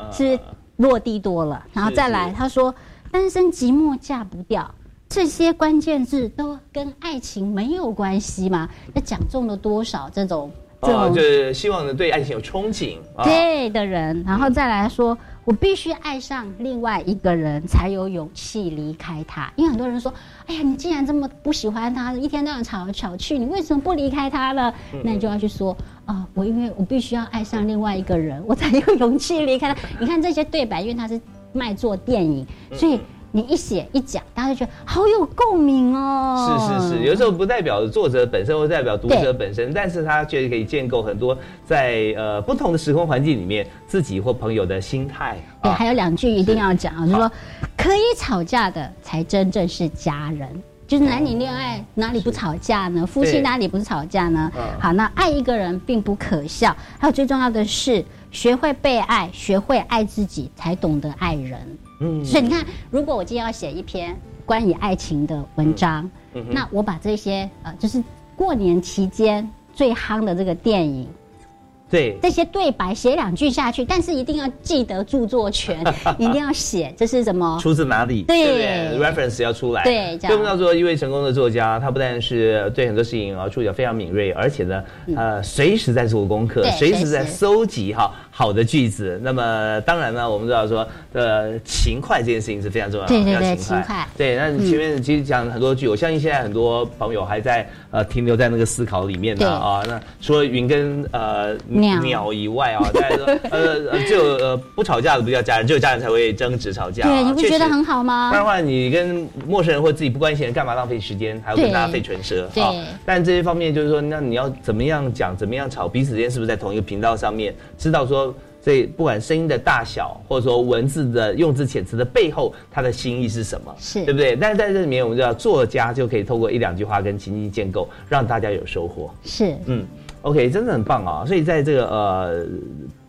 [SPEAKER 2] 是落地多了。然后再来，他说“单身寂寞嫁不掉”，这些关键字都跟爱情没有关系吗？那讲中了多少这种这
[SPEAKER 1] 哦，
[SPEAKER 2] 种
[SPEAKER 1] 就是希望呢对爱情有憧憬啊。
[SPEAKER 2] 对的人，然后再来说，我必须爱上另外一个人，才有勇气离开他。因为很多人说，哎呀，你既然这么不喜欢他，一天到晚吵来吵去，你为什么不离开他呢？
[SPEAKER 1] 嗯
[SPEAKER 2] 那你就要去说，啊、我因为我必须要爱上另外一个人，我才有勇气离开他。你看这些对白，因为他是卖做电影，
[SPEAKER 1] 嗯
[SPEAKER 2] 所以你一写一讲，大家就觉得好有共鸣哦。
[SPEAKER 1] 是是是，有时候不代表作者本身，或代表读者本身，但是他却可以建构很多在呃不同的时空环境里面自己或朋友的心态。
[SPEAKER 2] 对，还有两句一定要讲啊，就是说，可以吵架的才真正是家人。就是男女恋爱哪里不吵架呢？夫妻哪里不是吵架呢
[SPEAKER 1] 嗯？
[SPEAKER 2] 好，那爱一个人并不可笑，还有最重要的是学会被爱，学会爱自己，才懂得爱人。
[SPEAKER 1] 嗯
[SPEAKER 2] 所以你看，如果我今天要写一篇关于爱情的文章，那我把这些呃，就是过年期间最夯的这个电影。
[SPEAKER 1] 对，
[SPEAKER 2] 这些对白写两句下去，但是一定要记得著作权，一定要写这是什么？
[SPEAKER 1] 出自哪里？
[SPEAKER 2] 对
[SPEAKER 1] 不对？reference 要出来。
[SPEAKER 2] 对这样
[SPEAKER 1] 所以我们要说，一位成功的作家，他不但是对很多事情啊触角非常敏锐，而且呢，呃，随时在做功课随时在搜集哈好的句子。那么当然呢，我们知道说，呃，勤快这件事情是非常重要的，
[SPEAKER 2] 对对对
[SPEAKER 1] 要勤
[SPEAKER 2] 勤快
[SPEAKER 1] 对，那你
[SPEAKER 2] 嗯
[SPEAKER 1] 前面其实讲了很多句，我相信现在很多朋友还在呃停留在那个思考里面呢啊。那除了云跟呃
[SPEAKER 2] 鸟
[SPEAKER 1] 鸟以外啊，大家说呃呃只有呃不吵架的不叫家人，只有家人才会争执吵架啊。
[SPEAKER 2] 对，你不觉得很好吗
[SPEAKER 1] 不？然的话，你跟陌生人或自己不关心的人，干嘛浪费时间，还要跟
[SPEAKER 2] 对
[SPEAKER 1] 大家费唇舌
[SPEAKER 2] 对
[SPEAKER 1] 啊？但这些方面就是说，那你要怎么样讲，怎么样吵，彼此之间是不是在同一个频道上面，知道说。这不管声音的大小，或者说文字的用字遣词的背后，他的心意是什么，
[SPEAKER 2] 是
[SPEAKER 1] 对不对？但是在这里面，我们知道作家就可以透过一两句话跟情境建构，让大家有收获。
[SPEAKER 2] 是，
[SPEAKER 1] 嗯，OK，真的很棒啊！所以在这个呃，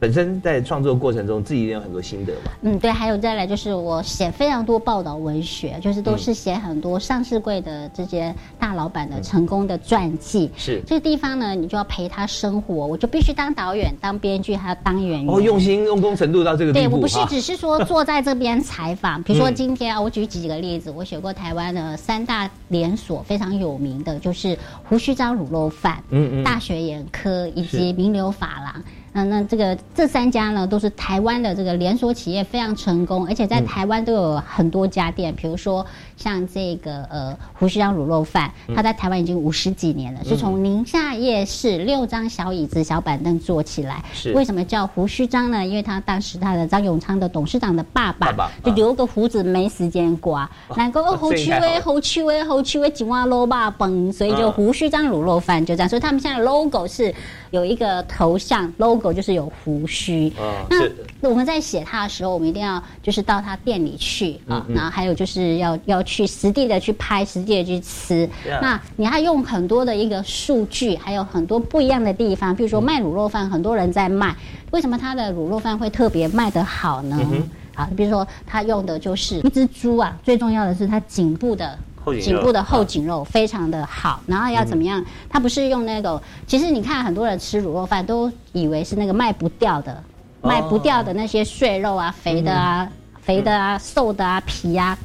[SPEAKER 1] 本身在创作过程中，自己也有很多心得嘛。
[SPEAKER 2] 嗯，对，还有再来就是我写非常多报道文学，就是都是写很多上市柜的这些大老板的成功的传记。
[SPEAKER 1] 是
[SPEAKER 2] 这个地方呢，你就要陪他生活，我就必须当导演、当编剧，还要当演员。
[SPEAKER 1] 哦，用心用功程度到这个地步，
[SPEAKER 2] 对我不是只是说坐在这边采访，比如说
[SPEAKER 1] 嗯
[SPEAKER 2] 今天啊，我举几个例子，我写过台湾的三大连锁非常有名的，就是胡须章卤肉饭、
[SPEAKER 1] 嗯嗯
[SPEAKER 2] 大学眼科以及名流发廊。那那这个这三家呢，都是台湾的这个连锁企业，非常成功，而且在台湾都有很多家店。比如说像这个呃胡须章卤肉饭，它在台湾已经五十几年了，是从宁夏夜市六张小椅子、小板凳做起来。
[SPEAKER 1] 是
[SPEAKER 2] 为什么叫胡须章呢？因为他当时他的张永昌的董事长的爸爸就留个胡子没时间刮，难怪哦猴区威
[SPEAKER 1] 这应该好
[SPEAKER 2] 猴区威猴区威几碗肉霸崩，所以就
[SPEAKER 1] 嗯
[SPEAKER 2] 胡须章卤肉饭就这样。所以他们现在的 logo 是有一个头像，logo 就是有胡须。
[SPEAKER 1] 嗯，
[SPEAKER 2] 那我们在写它的时候，我们一定要就是到他店里去啊，然后还有就是要要去实地的去拍，实地的去吃。那你要用很多的一个数据，还有很多不一样的地方，比如说卖卤肉饭，很多人在卖，为什么他的卤肉饭会特别卖得好呢？
[SPEAKER 1] 嗯
[SPEAKER 2] 啊，比如说他用的就是一只猪啊，最重要的是它颈部的
[SPEAKER 1] 后颈
[SPEAKER 2] 颈部的后颈肉非常的好，然后要怎么样？它不是用那个，其实你看很多人吃卤肉饭都以为是那个卖不掉的，
[SPEAKER 1] 哦。
[SPEAKER 2] 卖不掉的那些碎肉啊、肥的啊、肥的啊、瘦的啊、皮啊、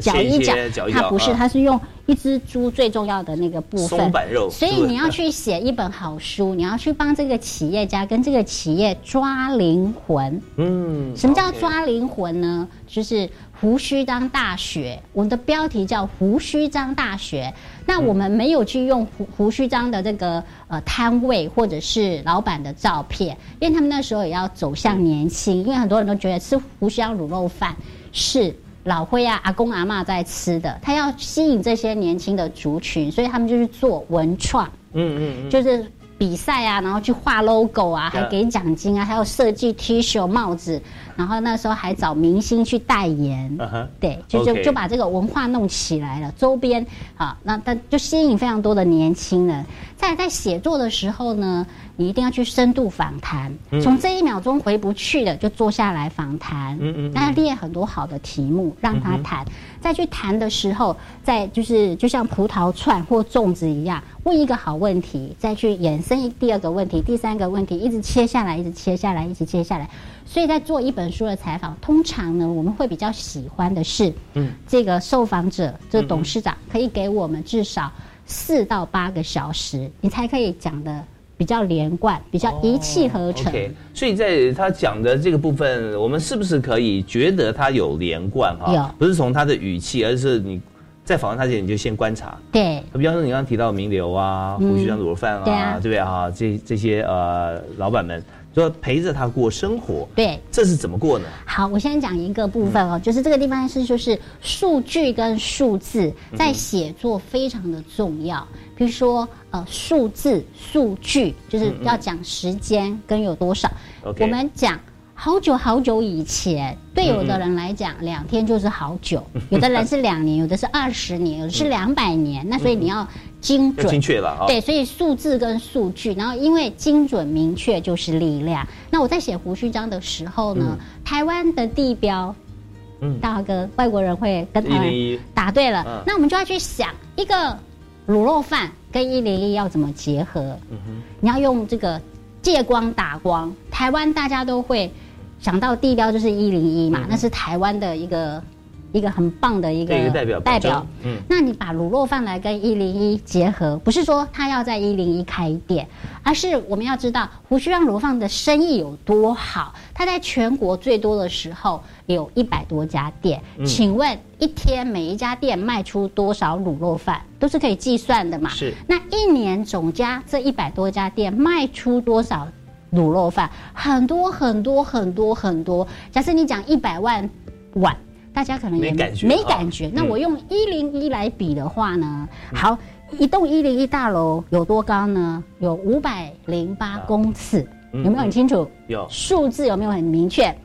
[SPEAKER 2] 搅
[SPEAKER 1] 一
[SPEAKER 2] 一搅它不是，它是用一只猪最重要的那个部分。所以你要去写一本好书，你要去帮这个企业家跟这个企业抓灵魂。
[SPEAKER 1] 嗯，
[SPEAKER 2] 什么叫抓灵魂呢？就是胡须章大学，我们的标题叫胡须章大学。那我们没有去用胡胡须章的这个呃摊位或者是老板的照片，因为他们那时候也要走向年轻，因为很多人都觉得吃胡须章卤肉饭是。老灰啊，阿公阿嬷在吃的，他要吸引这些年轻的族群，所以他们就是做文创，
[SPEAKER 1] 嗯嗯嗯，
[SPEAKER 2] 就是比赛啊，然后去画 logo 啊，还给奖金啊，还有设计 T 恤、帽子，然后那时候还找明星去代言。对，就就就把这个文化弄起来了，周边啊，那但就吸引非常多的年轻人。在在写作的时候呢，你一定要去深度访谈，
[SPEAKER 1] 嗯
[SPEAKER 2] 从这一秒钟回不去了，就坐下来访谈。
[SPEAKER 1] 嗯嗯嗯
[SPEAKER 2] 那列很多好的题目让他谈，再去谈的时候，再就是就像葡萄串或粽子一样，问一个好问题，再去延伸一第二个问题、第三个问题，一直切下来，一直切下来，一直切下来。所以在做一本书的采访，通常呢，我们会比较喜欢的是，
[SPEAKER 1] 嗯
[SPEAKER 2] 这个受访者，这个董事长可以给我们至少四到八个小时，你才可以讲的比较连贯，比较一气呵成。
[SPEAKER 1] 所以在他讲的这个部分，我们是不是可以觉得他有连贯哈？
[SPEAKER 2] 有
[SPEAKER 1] 不是从他的语气，而是你在访问他前你就先观察。
[SPEAKER 2] 对，
[SPEAKER 1] 比方说你刚刚提到名流啊、
[SPEAKER 2] 嗯
[SPEAKER 1] 胡须章卤肉饭啊
[SPEAKER 2] 对
[SPEAKER 1] 不对啊？这这些呃老板们说陪着他过生活，
[SPEAKER 2] 对。
[SPEAKER 1] 这是怎么过呢？
[SPEAKER 2] 好，我先讲一个部分哦，就是这个地方是就是数据跟数字在写作非常的重要。比如说呃数字数据，就是要讲时间跟有多少。我们讲。好久好久以前，对有的人来讲，两天就是好久；有的人是两年，有的是二十年，有的是两百年。那所以你要精准、
[SPEAKER 1] 精确了啊。
[SPEAKER 2] 对，所以数字跟数据，然后因为精准明确就是力量。那我在写胡须章的时候呢，台湾的地标，
[SPEAKER 1] 嗯
[SPEAKER 2] 大哥，外国人会跟台湾
[SPEAKER 1] 101
[SPEAKER 2] 答对了。
[SPEAKER 1] 嗯
[SPEAKER 2] 那我们就要去想一个卤肉饭跟一零一要怎么结合。
[SPEAKER 1] 嗯哼，
[SPEAKER 2] 你要用这个借光打光，台湾大家都会想到地标就是一零一嘛，那是台湾的一个一个很棒的一个
[SPEAKER 1] 代表
[SPEAKER 2] 代表。
[SPEAKER 1] 嗯
[SPEAKER 2] 那你把卤肉饭来跟一零一结合，不是说他要在一零一开店，而是我们要知道胡须让卤肉饭的生意有多好。他在全国最多的时候有一百多家店，
[SPEAKER 1] 嗯
[SPEAKER 2] 请问一天每一家店卖出多少卤肉饭，都是可以计算的嘛？
[SPEAKER 1] 是
[SPEAKER 2] 那一年总家这一百多家店卖出多少卤肉饭？很多很多很多很多。假设你讲一百万碗，大家可能也
[SPEAKER 1] 没感觉
[SPEAKER 2] 没
[SPEAKER 1] 啊
[SPEAKER 2] 感觉。那
[SPEAKER 1] 嗯
[SPEAKER 2] 我用一零一来比的话呢，好，一栋一零一大楼有多高呢？有五百零八公尺，
[SPEAKER 1] 嗯
[SPEAKER 2] 有没有很清楚？
[SPEAKER 1] 有
[SPEAKER 2] 数字有没有很明确？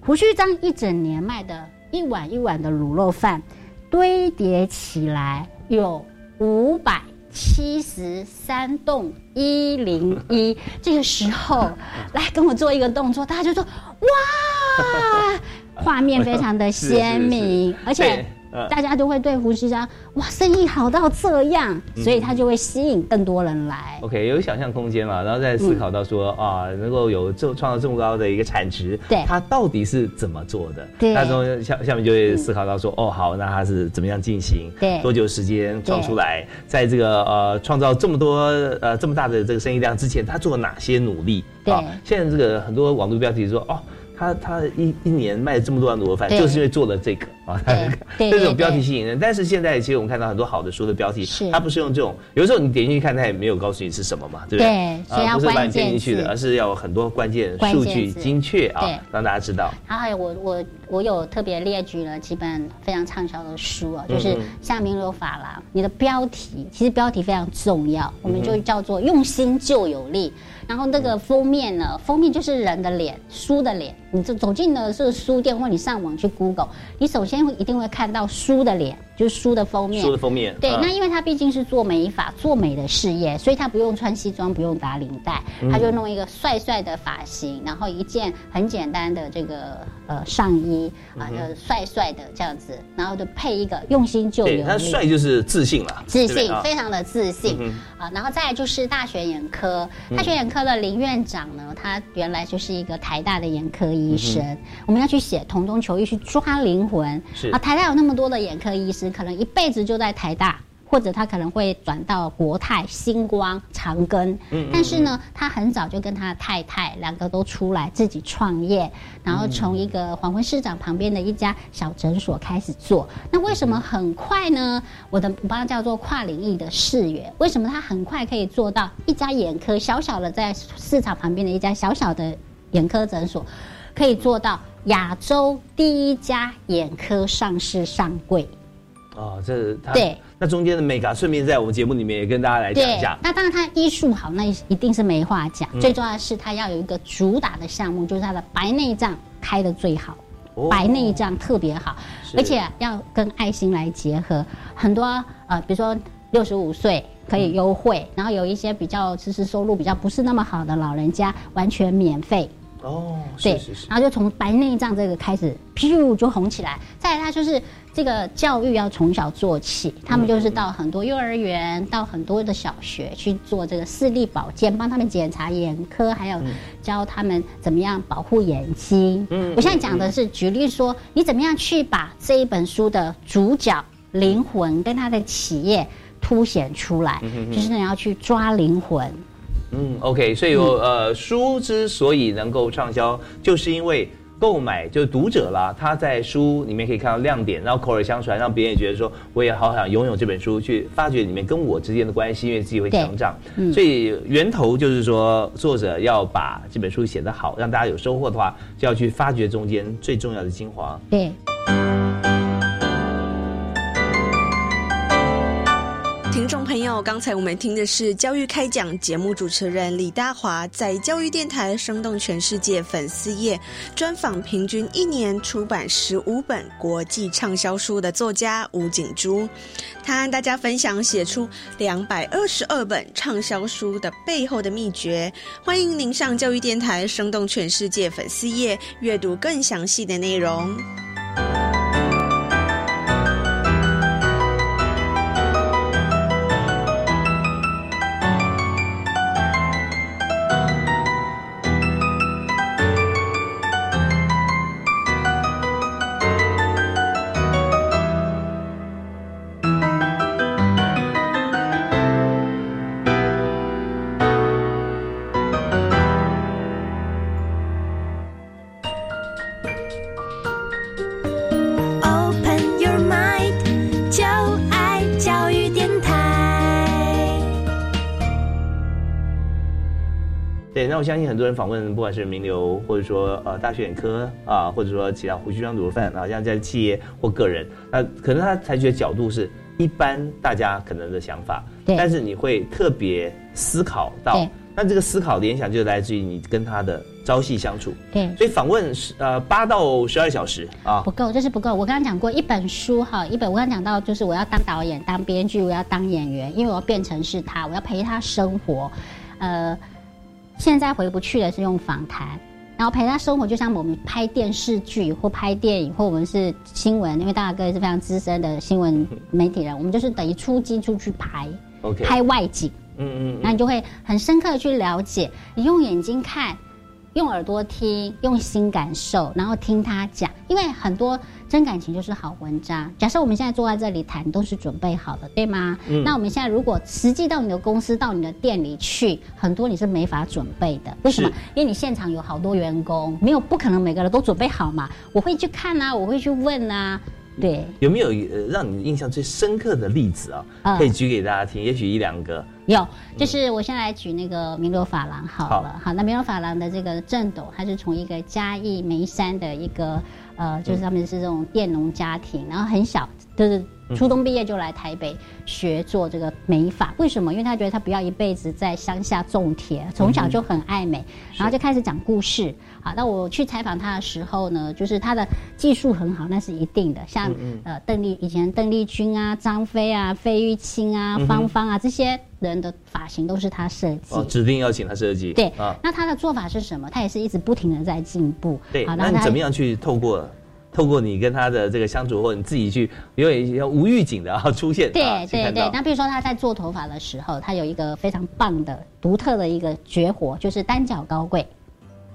[SPEAKER 2] 胡须章一整年卖的一碗一碗的卤肉饭，堆叠起来有五百七十三栋一零一。这个时候，来跟我做一个动作，大家就说哇，画面 非常的鲜明，而且。
[SPEAKER 1] 嗯
[SPEAKER 2] 大家都会对胡适章哇生意好到这样，所以他就会吸引更多人来。
[SPEAKER 1] OK，有想象空间嘛，然后再思考到说、啊，能够有这创造这么高的一个产值，
[SPEAKER 2] 对
[SPEAKER 1] 他到底是怎么做的？
[SPEAKER 2] 对
[SPEAKER 1] 那从下下面就会思考到说，哦，好，那他是怎么样进行？
[SPEAKER 2] 对
[SPEAKER 1] 多久时间创出来？在这个呃创造这么多呃这么大的这个生意量之前，他做了哪些努力？
[SPEAKER 2] 对
[SPEAKER 1] 现在这个很多网络标题说，哦。他他一一年卖这么多的卤肉饭，就是因为做了这个啊，这种标题吸引人。但是现在其实我们看到很多好的书的标题，
[SPEAKER 2] 是
[SPEAKER 1] 它不是用这种，有时候你点进去看，它也没有告诉你是什么嘛，对不对？
[SPEAKER 2] 对所以要
[SPEAKER 1] 啊不是把你点进去的，而是要有很多关键数据精确啊，让大家知道。
[SPEAKER 2] 然后还有我我我有特别列举了几本非常畅销的书啊，就是像《名流法郎》，你的标题其实标题非常重要，我们就
[SPEAKER 1] 嗯
[SPEAKER 2] 叫做用心就有力。然后那个封面呢，封面就是人的脸，书的脸。你就走进的是书店，或你上网去 Google，你首先会一定会看到书的脸，就是书的封面。
[SPEAKER 1] 书的封面
[SPEAKER 2] 对，
[SPEAKER 1] 嗯
[SPEAKER 2] 那因为他毕竟是做美发、做美的事业，所以他不用穿西装，不用打领带，
[SPEAKER 1] 嗯
[SPEAKER 2] 他就弄一个帅帅的发型，然后一件很简单的这个呃上衣啊，就帅帅的这样子，然后就配一个用心就
[SPEAKER 1] 对，
[SPEAKER 2] 有力。
[SPEAKER 1] 他帅就是自信了，
[SPEAKER 2] 自信非常的自信
[SPEAKER 1] 嗯
[SPEAKER 2] 啊，然后再来就是大学眼科，
[SPEAKER 1] 嗯
[SPEAKER 2] 大学眼科的林院长呢，他原来就是一个台大的眼科医生，
[SPEAKER 1] 嗯
[SPEAKER 2] 我们要去写同中求异，去抓灵魂
[SPEAKER 1] 是
[SPEAKER 2] 啊。台大有那么多的眼科医师，可能一辈子就在台大。或者他可能会转到国泰、星光、长庚，
[SPEAKER 1] 嗯嗯
[SPEAKER 2] 但是呢，他很早就跟他的太太两个都出来自己创业，然后从一个黄昏市场旁边的一家小诊所开始做。那为什么很快呢？我的我把它叫做跨领域的视野。为什么他很快可以做到一家眼科小小的在市场旁边的一家小小的眼科诊所，可以做到亚洲第一家眼科上市上柜？
[SPEAKER 1] 哦，这他
[SPEAKER 2] 对，
[SPEAKER 1] 那中间的美感，顺便在我们节目里面也跟大家来讲一下。
[SPEAKER 2] 那当然他医术好，那一定是没话讲。
[SPEAKER 1] 嗯
[SPEAKER 2] 最重要的是他要有一个主打的项目，就是他的白内障开的最好。
[SPEAKER 1] 哦
[SPEAKER 2] 白内障特别好，而且要跟爱心来结合。很多呃，比如说六十五岁可以优惠，然后有一些比较其实收入比较不是那么好的老人家，完全免费。
[SPEAKER 1] 哦，
[SPEAKER 2] 对
[SPEAKER 1] 是是是，
[SPEAKER 2] 然后就从白内障这个开始，噗就红起来。再来，他就是这个教育要从小做起，他们就是到很多幼儿园、到很多的小学去做这个视力保健，帮他们检查眼科，还有教他们怎么样保护眼睛。
[SPEAKER 1] 嗯
[SPEAKER 2] 我现在讲的是举例说，你怎么样去把这一本书的主角灵魂跟他的企业凸显出来，
[SPEAKER 1] 嗯哼哼
[SPEAKER 2] 就是你要去抓灵魂。
[SPEAKER 1] 嗯，OK，所以有、呃，书之所以能够畅销，就是因为购买就是读者啦，他在书里面可以看到亮点，然后口耳相传，让别人也觉得说我也好想拥有这本书，去发掘里面跟我之间的关系，因为自己会成长。
[SPEAKER 2] 嗯
[SPEAKER 1] 所以源头就是说，作者要把这本书写得好，让大家有收获的话，就要去发掘中间最重要的精华。
[SPEAKER 2] 对。
[SPEAKER 3] 刚才我们听的是教育开讲节目主持人李大华在教育电台生动全世界粉丝页专访平均一年出版十五本国际畅销书的作家吴景珠，他和大家分享写出两百二十二本畅销书的背后的秘诀。欢迎您上教育电台生动全世界粉丝页阅读更详细的内容。
[SPEAKER 1] 相信很多人访问，不管是名流，或者说呃大学眼科啊，或者说其他胡须章卤肉饭啊，像在企业或个人，那可能他采取的角度是一般大家可能的想法，
[SPEAKER 2] 对。
[SPEAKER 1] 但是你会特别思考到，那这个思考联想就来自于你跟他的朝夕相处，
[SPEAKER 2] 对，
[SPEAKER 1] 所以访问是呃八到十二小时啊。
[SPEAKER 2] 不，够，这是不够。我刚刚讲过，一本书哈，一本我刚刚讲到，就是我要当导演、当编剧，我要当演员，因为我要变成是他，我要陪他生活。呃，现在回不去的是用访谈，然后陪他生活，就像我们拍电视剧或拍电影，或我们是新闻，因为大哥是非常资深的新闻媒体人，我们就是等于出击出去拍拍外景，
[SPEAKER 1] 嗯嗯
[SPEAKER 2] 那你就会很深刻的去了解，你用眼睛看，用耳朵听，用心感受，然后听他讲，因为很多真感情就是好文章。假设我们现在坐在这里谈，都是准备好的，对吗？
[SPEAKER 7] 嗯
[SPEAKER 2] 那我们现在如果实际到你的公司、到你的店里去，很多你是没法准备的。为什么？因为你现场有好多员工，没有不可能每个人都准备好嘛。我会去看啊，我会去问啊，对。
[SPEAKER 1] 有没有呃让你印象最深刻的例子啊？
[SPEAKER 2] 嗯
[SPEAKER 1] 可以举给大家听，也许一两个。
[SPEAKER 2] 有，就是我先来举那个名流法郎好了。好，那名流法郎的这个郑董，他是从一个嘉义眉山的一个呃，就是他们是这种佃农家庭，然后很小，就是初中毕业就来台北学做这个美发。为什么？因为他觉得他不要一辈子在乡下种田，从小就很爱美，然后就开始讲故事。好，那我去采访他的时候呢，就是他的技术很好，那是一定的。像呃邓丽以前邓丽君啊、张飞啊、费玉清啊、芳芳啊这些人的发型都是他设计。
[SPEAKER 1] 哦，指定要请他设计。
[SPEAKER 2] 对
[SPEAKER 1] 啊，
[SPEAKER 2] 那他的做法是什么？他也是一直不停的在进步。
[SPEAKER 1] 对。
[SPEAKER 2] 好
[SPEAKER 1] 那你怎么样去透过透过你跟他的这个相处，或者你自己去因为要无预警的啊 出现，啊
[SPEAKER 2] 对对对那比如说他在做头发的时候，他有一个非常棒的、独特的一个绝活，就是单脚高贵。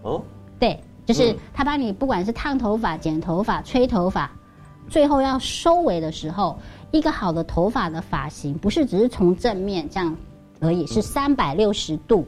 [SPEAKER 1] 哦，
[SPEAKER 2] 对，就是
[SPEAKER 1] 嗯
[SPEAKER 2] 他帮你不管是烫头发、剪头发、吹头发，最后要收尾的时候，一个好的头发的发型不是只是从正面这样而已，是三百六十度。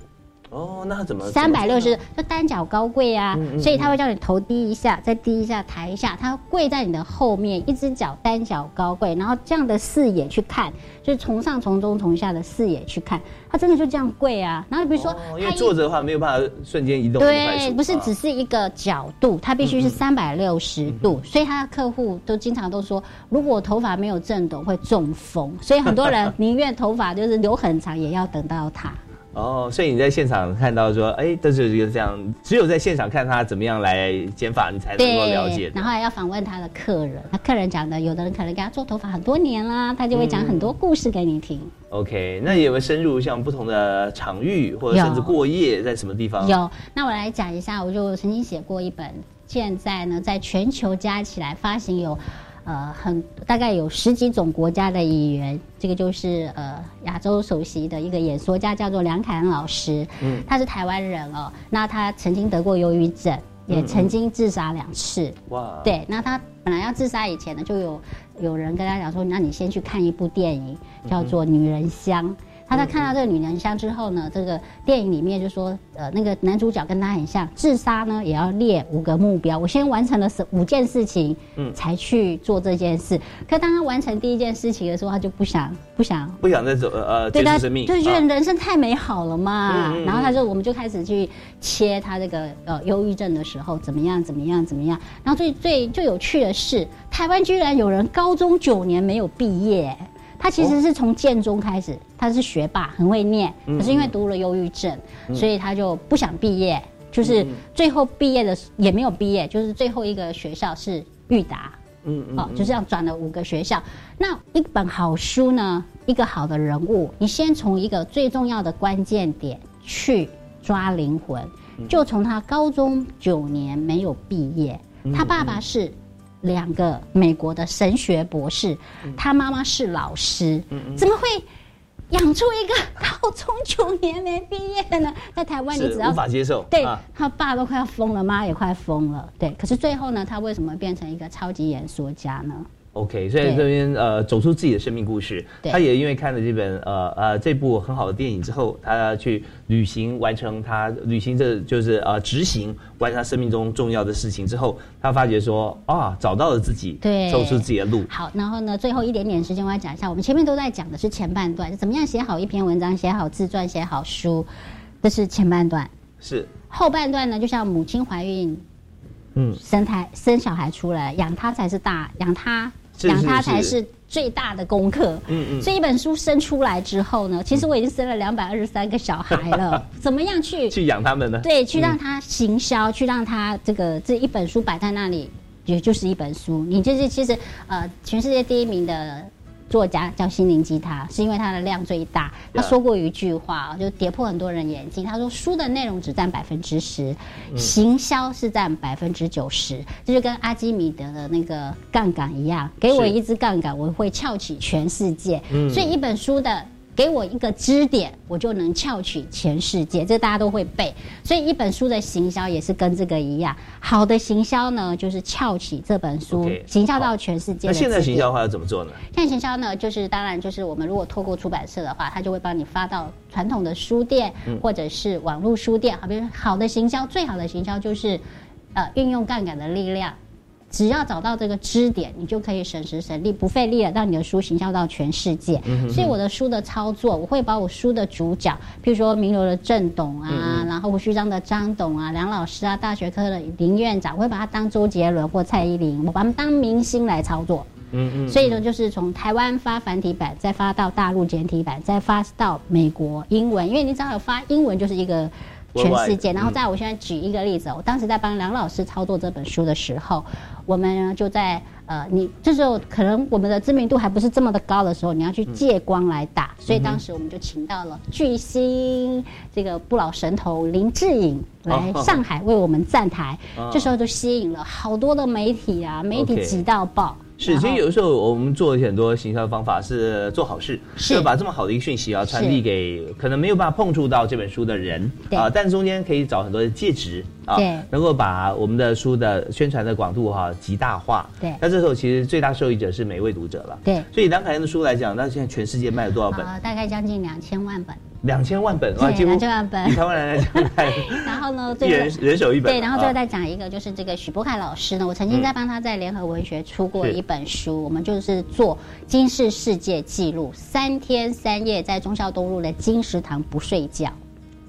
[SPEAKER 1] 哦，那他怎么
[SPEAKER 2] 三百六十，就单脚高跪啊，
[SPEAKER 1] 嗯嗯
[SPEAKER 2] 所以他会叫你头低一下，再低一下，抬一下，他跪在你的后面，一只脚单脚高跪，然后这样的视野去看，就是从上从中从下的视野去看，他真的就这样跪啊。然后比如说，
[SPEAKER 1] 哦因为
[SPEAKER 2] 他
[SPEAKER 1] 坐着的话没有办法瞬间移动
[SPEAKER 2] 对，不是
[SPEAKER 1] 啊。
[SPEAKER 2] 只是一个角度，它必须是三百六十度，所以他的客户都经常都说，如果我头发没有震动会中风，所以很多人 宁愿头发就是留很长，也要等到它。
[SPEAKER 1] 哦，所以你在现场看到说，哎，这就是一个这样，只有在现场看他怎么样来剪发，你才能够了解。
[SPEAKER 2] 然后还要访问他的客人，那客人讲的，有的人可能给他做头发很多年啦，他就会讲很多故事给你听。
[SPEAKER 1] OK，那有没有深入像不同的场域，或者甚至过夜在什么地方？
[SPEAKER 2] 有，那我来讲一下，我就曾经写过一本，现在呢，在全球加起来发行有，呃，很大概有十几种国家的语言，这个就是呃亚洲首席的一个演说家，叫做梁凯恩老师，
[SPEAKER 7] 嗯。
[SPEAKER 2] 他是台湾人哦，那他曾经得过忧郁症，也
[SPEAKER 7] 嗯
[SPEAKER 2] 曾经自杀两次，
[SPEAKER 1] 哇，
[SPEAKER 2] 对，那他本来要自杀以前呢，就有有人跟他讲说，那你先去看一部电影，叫做《女人香》。他在看到这个《女人香》之后呢，这个电影里面就说，呃，那个男主角跟他很像，自杀呢也要列五个目标。我先完成了十五件事情，
[SPEAKER 1] 嗯
[SPEAKER 2] 才去做这件事。可当他完成第一件事情的时候，他就不想不想
[SPEAKER 1] 不想再走呃呃
[SPEAKER 2] 对他
[SPEAKER 1] 生命，
[SPEAKER 2] 就觉得
[SPEAKER 1] 啊
[SPEAKER 2] 人生太美好了嘛。然后他就我们就开始去切他这个呃忧郁症的时候怎么样怎么样怎么样。然后最最最有趣的是，台湾居然有人高中九年没有毕业。他其实是从建中开始，他是学霸，很会念，
[SPEAKER 7] 嗯
[SPEAKER 2] 可是因为读了忧郁症，
[SPEAKER 7] 嗯。
[SPEAKER 2] 所以他就不想毕业，就是
[SPEAKER 7] 嗯
[SPEAKER 2] 最后毕业的也没有毕业，就是最后一个学校是裕达，
[SPEAKER 1] 嗯
[SPEAKER 2] 哦，就这样转了五个学校。那一本好书呢，一个好的人物，你先从一个最重要的关键点去抓灵魂，就从他高中九年没有毕业，他爸爸是。两个美国的神学博士，他妈妈是老师，怎么会养出一个高中九年没毕业的呢？在台湾，你只要
[SPEAKER 1] 是无法接受
[SPEAKER 2] 对
[SPEAKER 1] 啊
[SPEAKER 2] 他爸都快要疯了，妈也快疯了，对。可是最后呢，他为什么变成一个超级演说家呢？
[SPEAKER 1] OK，所以这边呃走出自己的生命故事，
[SPEAKER 2] 对。
[SPEAKER 1] 他也因为看了这本呃呃这部很好的电影之后，他去旅行完成他旅行这就是呃执行完成他生命中重要的事情之后，他发觉说啊找到了自己，
[SPEAKER 2] 对。
[SPEAKER 1] 走出自己的路。
[SPEAKER 2] 好，然后呢，最后一点点时间我要讲一下，我们前面都在讲的是前半段，怎么样写好一篇文章，写好自传，写好书，这是前半段。
[SPEAKER 1] 是，
[SPEAKER 2] 后半段呢，就像母亲怀孕
[SPEAKER 1] 嗯，
[SPEAKER 2] 生胎生小孩出来，养他才是大，养他
[SPEAKER 1] 是
[SPEAKER 2] 养他才是最大的功课。
[SPEAKER 1] 嗯嗯
[SPEAKER 2] 所以一本书生出来之后呢，其实我已经生了两百二十三个小孩了，怎么样去
[SPEAKER 1] 去养他们呢？
[SPEAKER 2] 对，去让
[SPEAKER 1] 嗯
[SPEAKER 2] 他行销，去让他这个这一本书摆在那里，也就是一本书。你就是其实呃，全世界第一名的作家叫心灵鸡汤，是因为它的量最大。他说过一句话，就跌破很多人眼镜。他说书的内容只占百分之十，
[SPEAKER 1] 嗯
[SPEAKER 2] 行销是占百分之九十。这就跟阿基米德的那个杠杆一样，给我一支杠杆，我会翘起全世界。
[SPEAKER 1] 嗯
[SPEAKER 2] 所以一本书的。给我一个支点，我就能撬起全世界，这大家都会背。所以一本书的行销也是跟这个一样，好的行销呢，就是撬起这本书行销到全世界
[SPEAKER 1] 那。现在行销的话要怎么做呢？
[SPEAKER 2] 现在行销呢，就是当然就是我们如果透过出版社的话，他就会帮你发到传统的书店、
[SPEAKER 1] 嗯
[SPEAKER 2] 或者是网络书店。好，比如好的行销，最好的行销就是呃运用杠杆的力量。只要找到这个支点，你就可以省时省力，不费力的让你的书行销到全世界。所以我的书的操作，我会把我书的主角，譬如说名流的郑董啊，然后胡须章的张董啊，梁老师啊，大学科的林院长，我会把他当周杰伦或蔡依林，我把他们当明星来操作。
[SPEAKER 1] 嗯嗯
[SPEAKER 2] 所以呢，就是从台湾发繁体版，再发到大陆简体版，再发到美国英文，因为你只要有发英文，就是一个全世界。然后在我现在举一个例子，我当时在帮梁老师操作这本书的时候，我们就在呃，你这时候可能我们的知名度还不是这么的高的时候，你要去借光来打，所以当时我们就请到了巨星这个不老神童林志颖来上海为我们站台，这时候就吸引了好多的媒体啊，媒体挤到爆。
[SPEAKER 1] 是，其实有的时候我们做很多行销的方法是做好事，
[SPEAKER 2] 是
[SPEAKER 1] 要把这么好的一个讯息啊传递给可能没有办法碰触到这本书的人
[SPEAKER 2] 对
[SPEAKER 1] 啊，但中间可以找很多的介质啊
[SPEAKER 2] 对，
[SPEAKER 1] 能够把我们的书的宣传的广度哈、极大化。
[SPEAKER 2] 对
[SPEAKER 1] 那这时候其实最大受益者是每一位读者了。
[SPEAKER 2] 对，
[SPEAKER 1] 所以梁凯恩的书来讲，那现在全世界卖了多少本？
[SPEAKER 2] 呃，大概将近两千万本。
[SPEAKER 1] 两千万本哇，
[SPEAKER 2] 对
[SPEAKER 1] 几乎
[SPEAKER 2] 2000万本
[SPEAKER 1] 以台湾人来讲，
[SPEAKER 2] 然后呢，
[SPEAKER 1] 一人人手一本
[SPEAKER 2] 对，然后最
[SPEAKER 1] 啊
[SPEAKER 2] 后再讲一个，就是这个许博凯老师呢，我曾经在帮他在联合文学出过一本书，我们就是做金氏世界纪录，三天三夜在忠孝东路的金石堂不睡觉。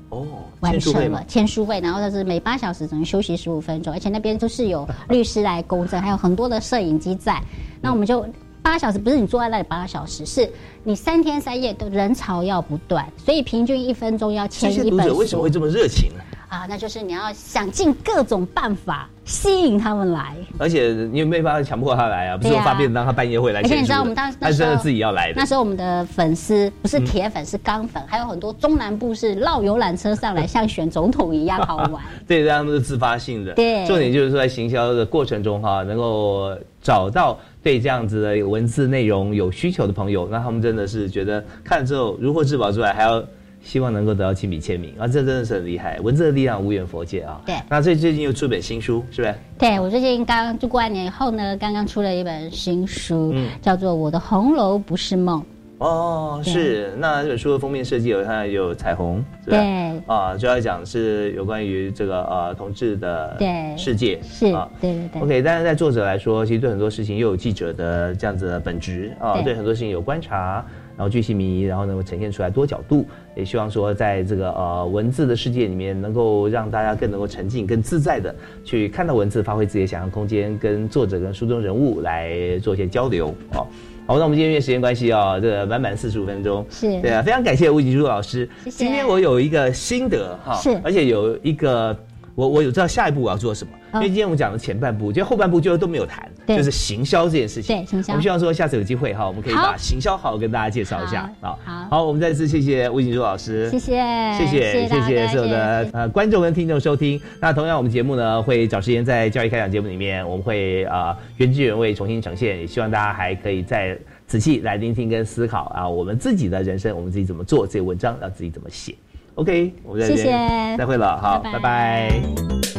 [SPEAKER 1] 哦，
[SPEAKER 2] 完成了？签书会，然后就是每八小时只能休息十五分钟，而且那边都是有 律师来公证，还有很多的摄影机在。那我们就八小时，不是你坐在那里八个小时，是你三天三夜都人潮要不断，所以平均一分钟要
[SPEAKER 1] 这
[SPEAKER 2] 签一本
[SPEAKER 1] 些读者为什么
[SPEAKER 2] 书
[SPEAKER 1] 会这么热情呢？
[SPEAKER 2] 啊，那就是你要想尽各种办法吸引他们来。
[SPEAKER 1] 而且你也没办法强迫他来啊，不是我发便当，他半夜会来。
[SPEAKER 2] 而且你知道我们当那时候
[SPEAKER 1] 他是真的自己要来的。
[SPEAKER 2] 那时候我们的粉丝不是
[SPEAKER 1] 嗯
[SPEAKER 2] 铁粉，是钢粉，还有很多中南部是绕游览车上来，像选总统一样好玩。
[SPEAKER 1] 对，他们是自发性的。
[SPEAKER 2] 对
[SPEAKER 1] 重点就是说在行销的过程中哈，能够找到对这样子的文字内容有需求的朋友，那他们真的是觉得看了之后如获至宝之外，还要希望能够得到亲笔签名啊，这真的是很厉害，文字的力量无远佛界啊。
[SPEAKER 2] 对
[SPEAKER 1] 那最最近又出本新书，是不是？
[SPEAKER 2] 对我最近刚就过完年以后呢，刚刚出了一本新书，
[SPEAKER 1] 嗯
[SPEAKER 2] 叫做《我的红楼不是梦》。
[SPEAKER 1] 哦，是。那这本书的封面设计有它有彩虹？
[SPEAKER 2] 对
[SPEAKER 1] 啊，主要讲是有关于这个呃同志的
[SPEAKER 2] 对
[SPEAKER 1] 世界，
[SPEAKER 2] 是
[SPEAKER 1] 啊。
[SPEAKER 2] 对对对。
[SPEAKER 1] OK，但是在作者来说，其实对很多事情又有记者的这样子的本质啊，
[SPEAKER 2] 对
[SPEAKER 1] 对很多事情有观察，然后巨细靡遗，然后能够呈现出来多角度，也希望说在这个呃文字的世界里面，能够让大家更能够沉浸、更自在的去看到文字，发挥自己的想象空间，跟作者跟书中人物来做一些交流哦。好，那我们今天因为时间关系啊、这个满满四十五分钟，
[SPEAKER 2] 是。
[SPEAKER 1] 对啊，非常感谢吴锦珠老师。
[SPEAKER 2] 谢谢。
[SPEAKER 1] 今天我有一个心得哈，
[SPEAKER 2] 是。
[SPEAKER 1] 而且有一个我我有知道下一步我要做什么，因为今天我们讲的前半部，就后半部就都没有谈，就是行销这件事情。
[SPEAKER 2] 对行销。
[SPEAKER 1] 我们希望说下次有机会哈，我们可以把行销好好跟大家介绍一下。好，
[SPEAKER 2] 好。
[SPEAKER 1] 好，我们再次谢谢吴景珠老师，
[SPEAKER 2] 谢谢
[SPEAKER 1] 谢谢
[SPEAKER 2] 谢谢
[SPEAKER 1] 所有的呃观众跟听众收听。那同样，我们节目呢会找时间在教育开讲节目里面，我们会呃原汁原味重新呈现，也希望大家还可以再仔细来聆听跟思考啊，我们自己的人生，我们自己怎么做这些文章，要自己怎么写。OK，我们在这边
[SPEAKER 2] 谢谢。
[SPEAKER 1] 再会了，好，
[SPEAKER 2] 拜拜。
[SPEAKER 1] 拜拜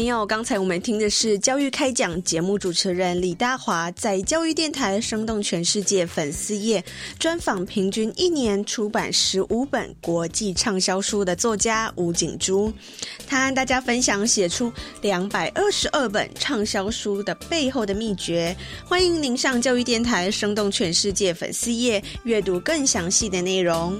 [SPEAKER 3] 朋友，刚才我们听的是教育开讲节目主持人李大华在教育电台生动全世界粉丝页专访平均一年出版十五本国际畅销书的作家吴景珠，他和大家分享写出两百二十二本畅销书的背后的秘诀。欢迎您上教育电台生动全世界粉丝页阅读更详细的内容。